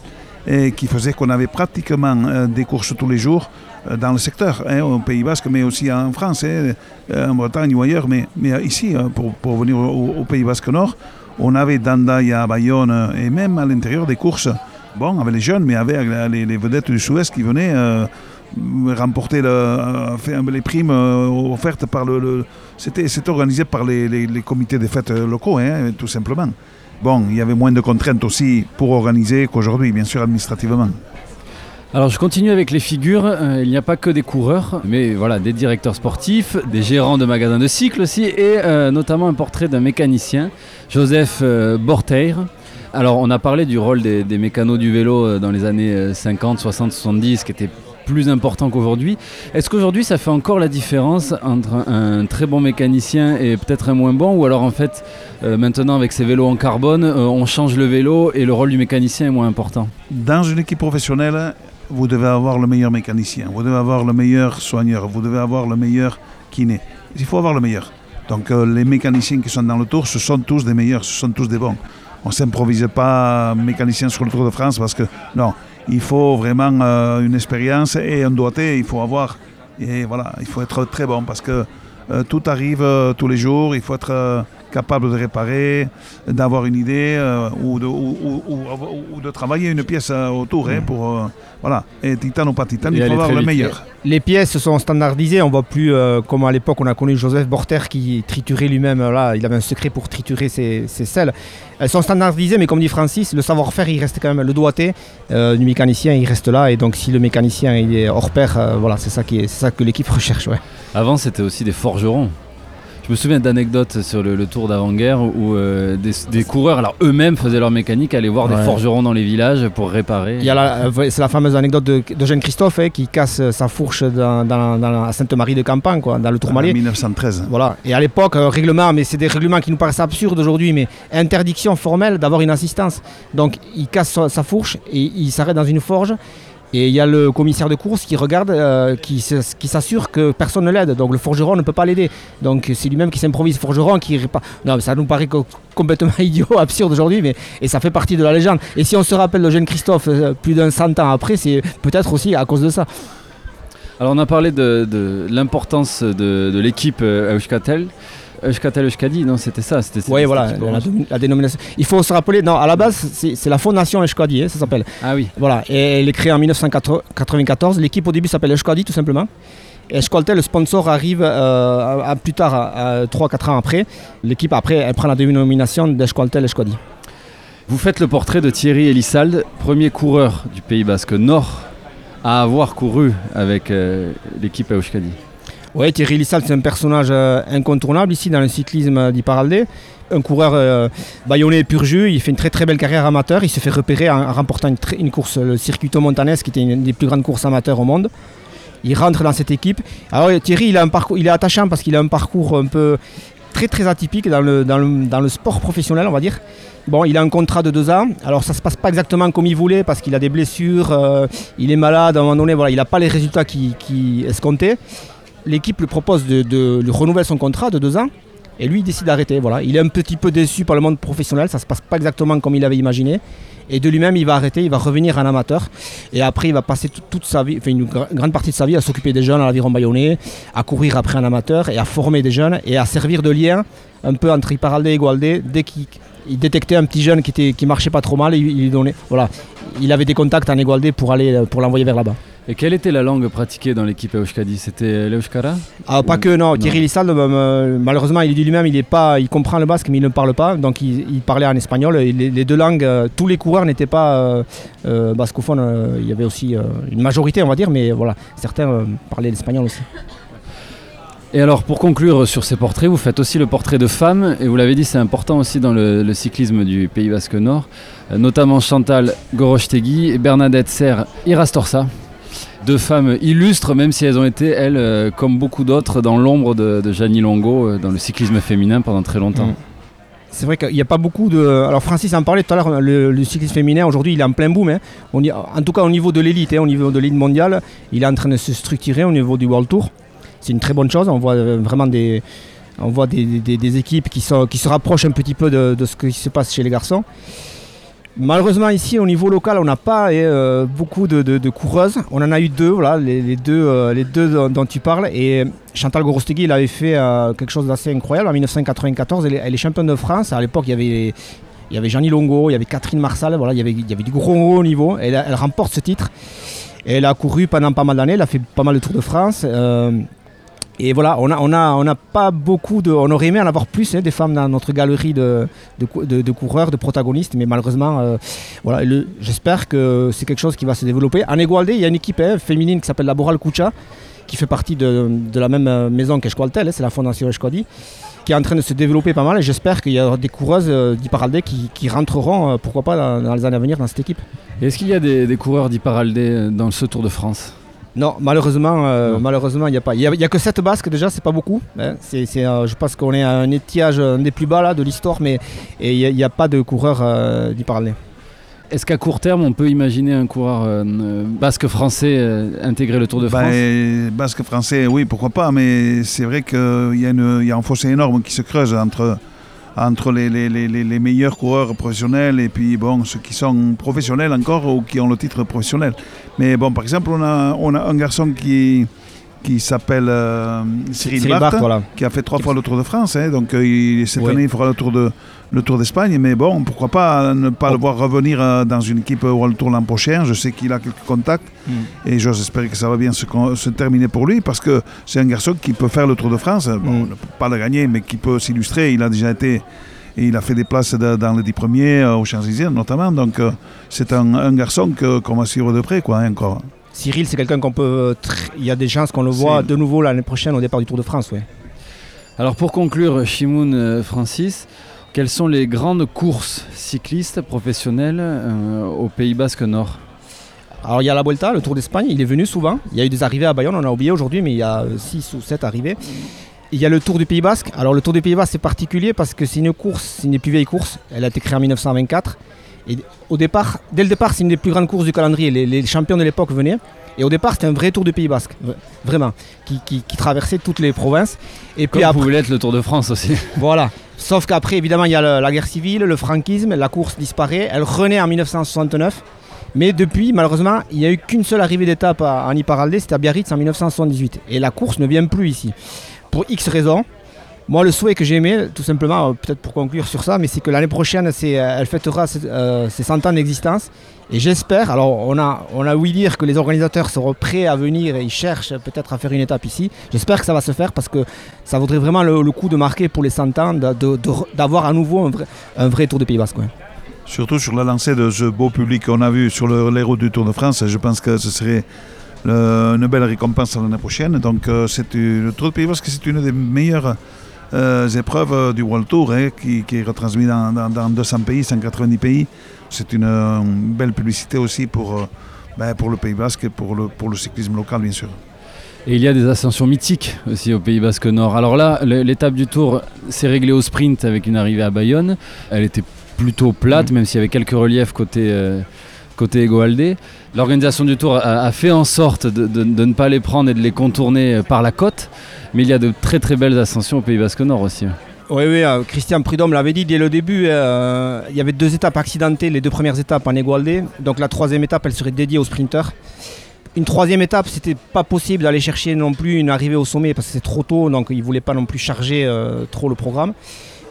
qui faisait qu'on avait pratiquement euh, des courses tous les jours euh, dans le secteur, hein, au Pays Basque, mais aussi en France, hein, euh, en Bretagne ou ailleurs. Mais, mais euh, ici, euh, pour, pour venir au Pays Basque Nord, on avait Dandaïa, Bayonne euh, et même à l'intérieur des courses, bon, avec les jeunes, mais avec euh, les, vedettes du Sud-Ouest qui venaient euh, remporter euh, les primes offertes par le. c'était, organisé par les, comités des fêtes locaux, hein, tout simplement. Bon, il y avait moins de contraintes aussi pour organiser qu'aujourd'hui, bien sûr, administrativement. Alors je continue avec les figures. Euh, il n'y a pas que des coureurs, mais voilà, des directeurs sportifs, des gérants de magasins de cycles aussi, et euh, notamment un portrait d'un mécanicien, Joseph euh, Borteir. Alors on a parlé du rôle des, des mécanos du vélo dans les années euh, 50, 60, 70, qui était plus important qu'aujourd'hui. Est-ce qu'aujourd'hui ça fait encore la différence entre un, très bon mécanicien et peut-être un moins bon, ou alors en fait maintenant avec ces vélos en carbone, on change le vélo et le rôle du mécanicien est moins important? Dans une équipe professionnelle, vous devez avoir le meilleur mécanicien, vous devez avoir le meilleur soigneur, vous devez avoir le meilleur kiné. Il faut avoir le meilleur. Donc euh, les mécaniciens qui sont dans le tour, ce sont tous des meilleurs, ce sont tous des bons. On ne s'improvise pas mécanicien sur le Tour de France parce que non, il faut vraiment euh, une expérience et un doigté, il faut avoir. Et voilà, il faut être très bon parce que euh, tout arrive tous les jours, il faut être capable de réparer, d'avoir une idée euh, ou, de, ou- ou- ou- ou de travailler une pièce euh, autour hein, pour euh, voilà. Et titane ou pas titane, il faut avoir le meilleur. Les pièces sont standardisées, on voit plus euh, comme à l'époque on a connu Joseph Borter qui triturait lui-même, là il avait un secret pour triturer ses, ses selles. Elles sont standardisées mais comme dit Francis, le savoir-faire il reste quand même, le doigté euh, du mécanicien il reste là et donc si le mécanicien il est hors pair, euh, voilà c'est ça, qui est, c'est ça que l'équipe recherche. Ouais. Avant, c'était aussi des forgerons. Je me souviens d'anecdotes sur le, le tour d'avant-guerre où euh, des, des coureurs, alors eux-mêmes faisaient leur mécanique, allaient voir des forgerons dans les villages pour réparer. Il y a la- euh, c'est la fameuse anecdote de, de Jean Christophe hein, qui casse sa fourche dans, dans- dans- à Sainte-Marie de Campagne, quoi, dans le En Tourmalet. 1913. Voilà. Et à l'époque, euh, règlement, mais c'est des règlements qui nous paraissent absurdes aujourd'hui, mais interdiction formelle d'avoir une assistance. Donc il casse sa, sa fourche et il s'arrête dans une forge. Et il y a le commissaire de course qui regarde, euh, qui, s'assure que personne ne l'aide. Donc le forgeron ne peut pas l'aider. Donc c'est lui-même qui s'improvise forgeron. Non, mais ça nous paraît co- complètement idiot, absurde aujourd'hui, mais et ça fait partie de la légende. Et si on se rappelle de Jean Christophe euh, plus d'un cent ans après, c'est peut-être aussi à cause de ça. Alors on a parlé de, l'importance de, de l'équipe euh, Euskatel. Euskatel Euskadi, non, c'était ça. C'était Oui, voilà, la, la, dénomination. Il faut se rappeler, non, à la base, c'est la fondation Euskadi, hein, ça s'appelle. Ah oui. Voilà, et elle est créée en 1994. L'équipe au début s'appelle Euskadi, tout simplement. Et Schkoltel, le sponsor, arrive euh, à, plus tard, à, 3-4 ans après. L'équipe, après, elle prend la dénomination d'Eschkoltel Euskadi. Vous faites le portrait de Thierry Elissalde, premier coureur du Pays Basque Nord à avoir couru avec euh, l'équipe Euskadi. Oui, Thierry Lissal, c'est un personnage euh, incontournable ici dans le cyclisme d'Iparalde. Un coureur euh, bayonnais pur jus, il fait une très très belle carrière amateur. Il se fait repérer en, remportant une, course, le Circuito Montanes, qui était une des plus grandes courses amateurs au monde. Il rentre dans cette équipe. Alors Thierry, il, a un est attachant parce qu'il a un parcours un peu très très atypique dans le, dans le, sport professionnel, on va dire. Bon, il a un contrat de deux ans. Alors ça se passe pas exactement comme il voulait parce qu'il a des blessures, euh, il est malade à un moment donné. Voilà, il n'a pas les résultats qui, qui l'équipe lui propose de, renouveler son contrat de deux ans. Et lui, décide d'arrêter. Voilà. Il est un petit peu déçu par le monde professionnel. Ça ne se passe pas exactement comme il avait imaginé. Et de lui-même, il va arrêter, il va revenir en amateur. Et après, il va passer toute sa vie, enfin une grande partie de sa vie à s'occuper des jeunes à l'aviron bayonnais, à courir après en amateur et à former des jeunes et à servir de lien un peu entre Iparalde et Gualde. Dès qu'il détectait un petit jeune qui, était, marchait pas trop mal, il, il, donnait, voilà, il avait des contacts en Egualde pour aller pour l'envoyer vers là-bas. Et quelle était la langue pratiquée dans l'équipe Euskadi? C'était l'Euskara? Ah, Pas que, non. Thierry Lissal, euh, malheureusement, il dit lui-même, il, pas, il comprend le basque, mais il ne parle pas. Donc il, parlait en espagnol. les, deux langues, euh, tous les coureurs n'étaient pas euh, bascophones. il y avait aussi une majorité, on va dire, mais voilà, certains parlaient l'espagnol aussi. Et alors, pour conclure sur ces portraits, vous faites aussi le portrait de femmes, et vous l'avez dit, c'est important aussi dans le, cyclisme du Pays Basque Nord, notamment Chantal Gorostegui et Bernadette Serre Irastorsa deux femmes illustres, même si elles ont été, elles, euh, comme beaucoup d'autres, dans l'ombre de, de Longo euh, dans le cyclisme féminin pendant très longtemps. Mm. C'est vrai qu'il n'y a pas beaucoup de. Alors Francis en parlait tout à l'heure, le, cyclisme féminin aujourd'hui il est en plein boom. Hein. En tout cas au niveau de l'élite, hein, au niveau de l'élite mondiale, il est en train de se structurer au niveau du World Tour. C'est une très bonne chose. On voit euh, vraiment des, on voit des, équipes qui, sont, qui se rapprochent un petit peu de, ce qui se passe chez les garçons. Malheureusement ici au niveau local on n'a pas euh, beaucoup de, coureuses. On en a eu deux, voilà, les, deux, euh, dont, tu parles. Et Chantal Gorostegui avait fait euh, quelque chose d'assez incroyable en 1994. Elle, est championne de France. À l'époque il y avait il y Jeannie Longo, il y avait Catherine Marsal, voilà, il y avait, du gros haut niveau. Elle, remporte ce titre. Elle a couru pendant pas mal d'années, elle a fait pas mal de Tours de France. Et voilà, on on a, on a pas beaucoup de. On aurait aimé en avoir plus, hein, des femmes dans notre galerie de, de, coureurs, de protagonistes, mais malheureusement, euh, voilà, j'espère que c'est quelque chose qui va se développer. En Egualde, il y a une équipe hein, féminine qui s'appelle la Boral Kucha, qui fait partie de, la même euh, maison qu'Eshqualtel, hein, c'est la fondation Eshquadi, qui est en train de se développer pas mal. Et j'espère qu'il y aura des coureuses euh, d'Iparalde qui, rentreront, pourquoi pas, dans, les années à venir dans cette équipe. Est-ce qu'il y a des, des coureurs d'Iparalde dans ce Tour de France? Non, malheureusement, euh, malheureusement, il n'y a pas. Il n'y a, que 7 basques déjà, c'est pas beaucoup. Hein. C'est, euh, je pense qu'on est à un étiage un des plus bas là, de l'histoire, mais il n'y a, pas de coureur euh, d'y parler. Est-ce qu'à court terme, on peut imaginer un coureur basque français intégrer le Tour de ben, France? Basque français, oui, pourquoi pas, mais c'est vrai qu'il y, y, a un fossé énorme qui se creuse entre entre les, les, les, les, meilleurs coureurs professionnels et puis bon, ceux qui sont professionnels encore ou qui ont le titre professionnel. Mais bon, par exemple, on a, on a un garçon qui, qui s'appelle euh, Cyril, Cyril qui a fait trois fois le Tour de France. Hein, donc euh, cette année, il fera le Tour de le Tour d'Espagne. Mais bon, pourquoi pas ne pas le voir revenir euh, dans une équipe World Tour l'an prochain. Je sais qu'il a quelques contacts mm. et j'ose espérer que ça va bien se, se, terminer pour lui parce que c'est un garçon qui peut faire le Tour de France. Bon, mm. pas le gagner, mais qui peut s'illustrer. Il a déjà été et il a fait des places dans les dix premiers aux Champs-Élysées notamment. Donc c'est un, garçon qu'on va suivre de près, quoi, hein, encore. Cyril, c'est quelqu'un qu'on peut. Il y a des chances qu'on le voit de nouveau l'année prochaine au départ du Tour de France. Ouais. Alors pour conclure, Shimoun euh, Francis, quelles sont les grandes courses cyclistes professionnelles euh, au Pays Basque Nord? Alors il y a la Vuelta, le Tour d'Espagne, il est venu souvent. Il y a eu des arrivées à Bayonne, on a oublié aujourd'hui, mais il y a 6 ou 7 arrivées. Il y a le Tour du Pays Basque. Alors le Tour du Pays Basque c'est particulier parce que c'est une course, c'est une plus vieille course. Elle a été créée en 1924. Et au départ, dès le départ, c'est une des plus grandes courses du calendrier. Les, champions de l'époque venaient. Et au départ, c'était un vrai tour du Pays Basque, vraiment, qui, traversait toutes les provinces. Et puis Comme après, être le Tour de France aussi. Voilà. Sauf qu'après, évidemment, il y a la guerre civile, le franquisme, la course disparaît. Elle renaît en 1969. Mais depuis, malheureusement, il n'y a eu qu'une seule arrivée d'étape en Iparalde, c'était à Biarritz en 1978. Et la course ne vient plus ici. Pour X raisons. Moi, le souhait que j'ai aimé, tout simplement, euh, peut-être pour conclure sur ça, mais c'est que l'année prochaine, euh, elle fêtera ses, euh, ses 100 ans d'existence. Et j'espère, alors on a, on a ouï dire que les organisateurs seront prêts à venir et ils cherchent peut-être à faire une étape ici. J'espère que ça va se faire parce que ça vaudrait vraiment le, coup de marquer pour les 100 ans d'avoir à nouveau un vrai, un vrai Tour de Pays Basque. Surtout sur la lancée de ce beau public qu'on a vu sur le- les routes du Tour de France, je pense que ce serait une belle récompense l'année prochaine. Donc euh, c'est le Tour de Pays Basque, c'est une des meilleures euh, épreuves euh, du World Tour hein, qui, qui est retransmise dans, dans- dans 200 pays, 190 pays. C'est une, euh, belle publicité aussi pour, euh, ben, pour le Pays Basque et pour le, pour le cyclisme local bien sûr. Et il y a des ascensions mythiques aussi au Pays Basque Nord. Alors là, l'étape du Tour s'est réglée au sprint avec une arrivée à Bayonne. Elle était plutôt plate, même s'il y avait quelques reliefs côté, euh, côté Egoaldé. L'organisation du Tour a, fait en sorte de, ne pas les prendre et de les contourner euh, par la côte. Mais il y a de très très belles ascensions au Pays Basque Nord aussi. Oui, oui, euh, Christian Prudhomme l'avait dit dès le début, euh, il y avait deux étapes accidentées, les deux premières étapes en Egualdé. Donc la troisième étape, elle serait dédiée aux sprinteurs. Une troisième étape, c'était pas possible d'aller chercher non plus une arrivée au sommet parce que c'est trop tôt, donc ils voulaient pas non plus charger trop le programme.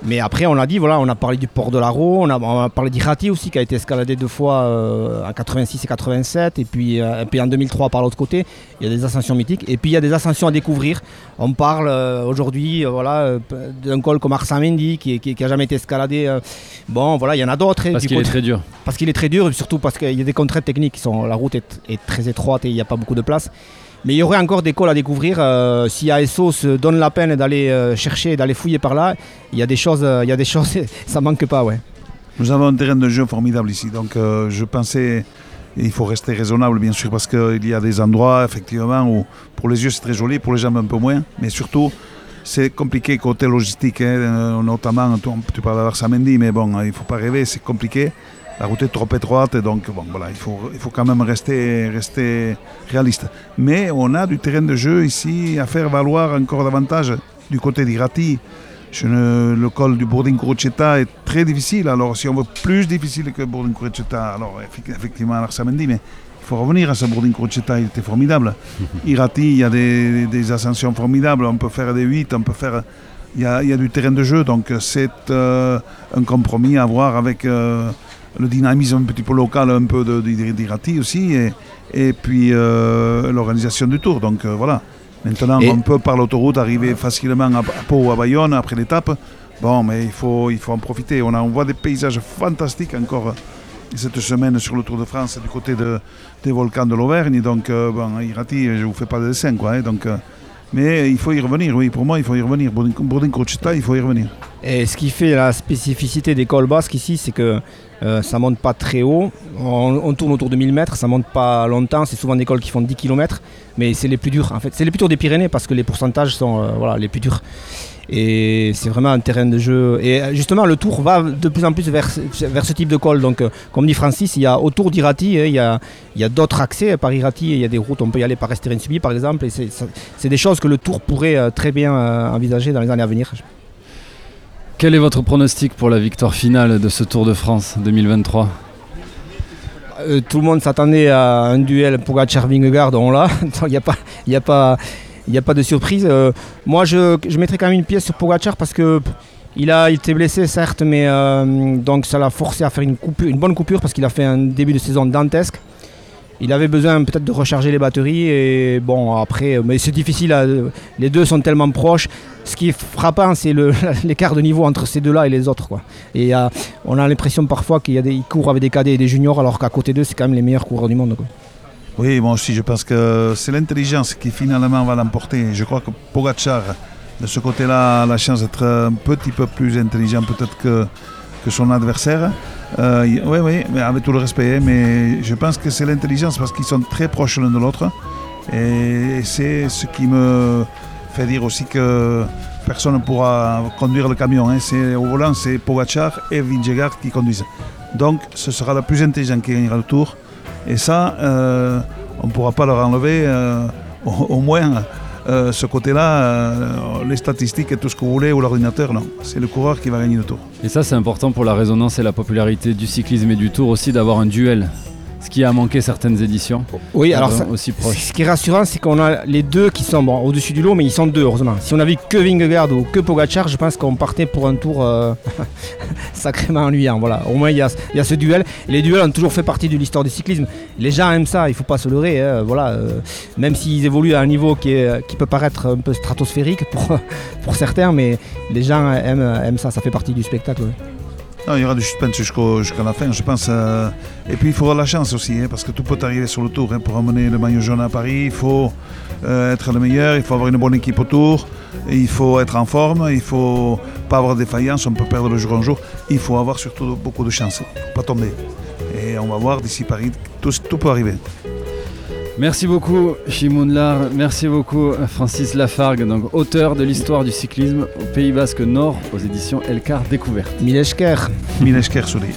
Mais après, on a dit, voilà, on a parlé du port de l'Aro, on a, on a parlé d'Irati aussi, qui a été escaladé deux fois euh, en 86 et 87, et puis, euh, et puis en 2003 par l'autre côté. Il y a des ascensions mythiques, et puis il y a des ascensions à découvrir. On parle euh, aujourd'hui euh, voilà, euh, d'un col comme Arsamendi, qui, qui, qui a jamais été escaladé. euh. bon, voilà, il y en a d'autres. et Parce qu'il est très dur. parce qu'il est très dur, et surtout parce qu'il y a des contraintes techniques. Qui sont, la route est, est très étroite et il n'y a pas beaucoup de place. Mais il y aurait encore des cols à découvrir. euh, si ASO se donne la peine d'aller euh, chercher, d'aller fouiller par là, il y a des choses, euh, il y a des choses ça manque pas. Ouais. Nous avons un terrain de jeu formidable ici. Donc euh, je pensais, il faut rester raisonnable bien sûr, parce qu'il y a des endroits effectivement où pour les yeux c'est très joli, pour les jambes un peu moins. Mais surtout, c'est compliqué côté logistique, hein, notamment, tu, parles d'Arsamendi, mais bon, il ne faut pas rêver, c'est compliqué. La route est trop étroite, donc bon, voilà, il faut, il faut quand même rester, rester réaliste. Mais on a du terrain de jeu ici à faire valoir encore davantage du côté d'Irati. Le col du Bourdin Crocetta est très difficile. Alors, si on veut plus difficile que Bourdin Crocetta, alors effe- effectivement, Arsamendi, mais il faut revenir à ce Bourdin Crocetta, il était formidable. Irati, il y a des, des ascensions formidables. On peut faire des 8, on peut faire. Il y a, il y a du terrain de jeu, donc c'est euh, un compromis à avoir avec euh, le dynamisme un petit peu local, un peu de- de- d'Irati aussi, et, et puis euh, l'organisation du tour. Donc euh, voilà. Maintenant, Et- on peut par l'autoroute arriver facilement à, à Pau ou à Bayonne après l'étape. Bon, mais il faut, il faut en profiter. On, a, on voit des paysages fantastiques encore euh, cette semaine sur le Tour de France du côté de, des volcans de l'Auvergne. Donc, euh, bon, Irati, je ne vous fais pas de dessin. Quoi, hein. donc, mais il faut y revenir, oui. Pour moi, il faut y revenir. Bourdin Bourdin Crocetta, il faut y revenir. Et ce qui fait la spécificité des cols basques ici, c'est que euh, ça monte pas très haut. On, tourne autour de 1000 mètres, ça monte pas longtemps. C'est souvent des cols qui font 10 km, mais c'est les plus durs. En fait, c'est les plus durs des Pyrénées parce que les pourcentages sont euh, voilà, les plus durs. Et c'est vraiment un terrain de jeu. Et euh, justement, le tour va de plus en plus vers, vers ce type de col. Donc, euh, comme dit Francis, il y a autour d'Irati, hein, il y a, il y a d'autres accès par Irati. Il y a des routes, on peut y aller par Estéren Subi par exemple. Et c'est, des choses que le tour pourrait très bien envisager dans les années à venir. Quel est votre pronostic pour la victoire finale de ce Tour de France 2023 Euh, tout le monde s'attendait à un duel Pogacar-Vingegaard, on l'a. Il n'y a, pas- il y a, pas- de surprise. Euh, moi, je, je mettrais quand même une pièce sur Pogacar parce que il a était blessé, certes, mais euh, donc ça l'a forcé à faire une bonne coupure parce qu'il a fait un début de saison dantesque. Il avait besoin peut-être de recharger les batteries et bon après, mais c'est difficile. les deux sont tellement proches. Ce qui est frappant, c'est l'écart de niveau entre ces deux-là et les autres. Et euh, on a l'impression parfois qu'il y a des, ils courent avec des cadets et des juniors, alors qu'à côté d'eux, c'est quand même les meilleurs coureurs du monde. Oui, moi aussi, je pense que c'est l'intelligence qui finalement va l'emporter. Je crois que Pogacar, de ce côté-là, a la chance d'être un petit peu plus intelligent peut-être que son adversaire. Euh, oui, oui, mais avec tout le respect, mais je pense que c'est l'intelligence parce qu'ils sont très proches l'un de l'autre. Et c'est ce qui me fait dire aussi que personne ne pourra conduire le camion. hein. C'est, au volant, c'est Pogacar et Vingegaard qui conduisent. Donc, ce sera le plus intelligent qui gagnera le tour. Et ça, euh, on ne pourra pas leur enlever, euh, au moins euh, ce côté-là, euh, les statistiques et tout ce que vous voulez, ou l'ordinateur, non. C'est le coureur qui va gagner le tour. Et ça, c'est important pour la résonance et la popularité du cyclisme et du tour aussi d'avoir un duel ce qui a manqué certaines éditions. Oui, alors ça- aussi proche. ce qui est rassurant, c'est qu'on a les deux qui sont bon, au-dessus du lot, mais ils sont deux, heureusement. Si on avait que Vingegaard ou que Pogacar, je pense qu'on partait pour un tour euh, sacrément ennuyant. Voilà. Au moins, il y a, il y a ce duel. Et les duels ont toujours fait partie de l'histoire du cyclisme. Les gens aiment ça, il faut pas se leurrer. hein, voilà. euh, même s'ils évoluent à un niveau qui, est- qui peut paraître un peu stratosphérique pour, pour certains, mais les gens aiment, aiment ça, ça fait partie du spectacle. ouais. Il y aura du suspense jusqu'à la fin, je pense. euh, et puis il faut la chance aussi, hein, parce que tout peut arriver sur le tour. hein. Pour amener le maillot jaune à Paris, il faut euh, être le meilleur, il faut avoir une bonne équipe autour, il faut être en forme, il faut pas avoir de défaillance, on peut perdre le jour en jour. Il faut avoir surtout beaucoup de chance, pas tomber. Et on va voir d'ici Paris, tout, tout peut arriver. Merci beaucoup Shimoun Lar, merci beaucoup Francis Lafargue, donc auteur de l'histoire du cyclisme au Pays Basque Nord aux éditions Elcar Découverte. Milesker. Minesker Souli.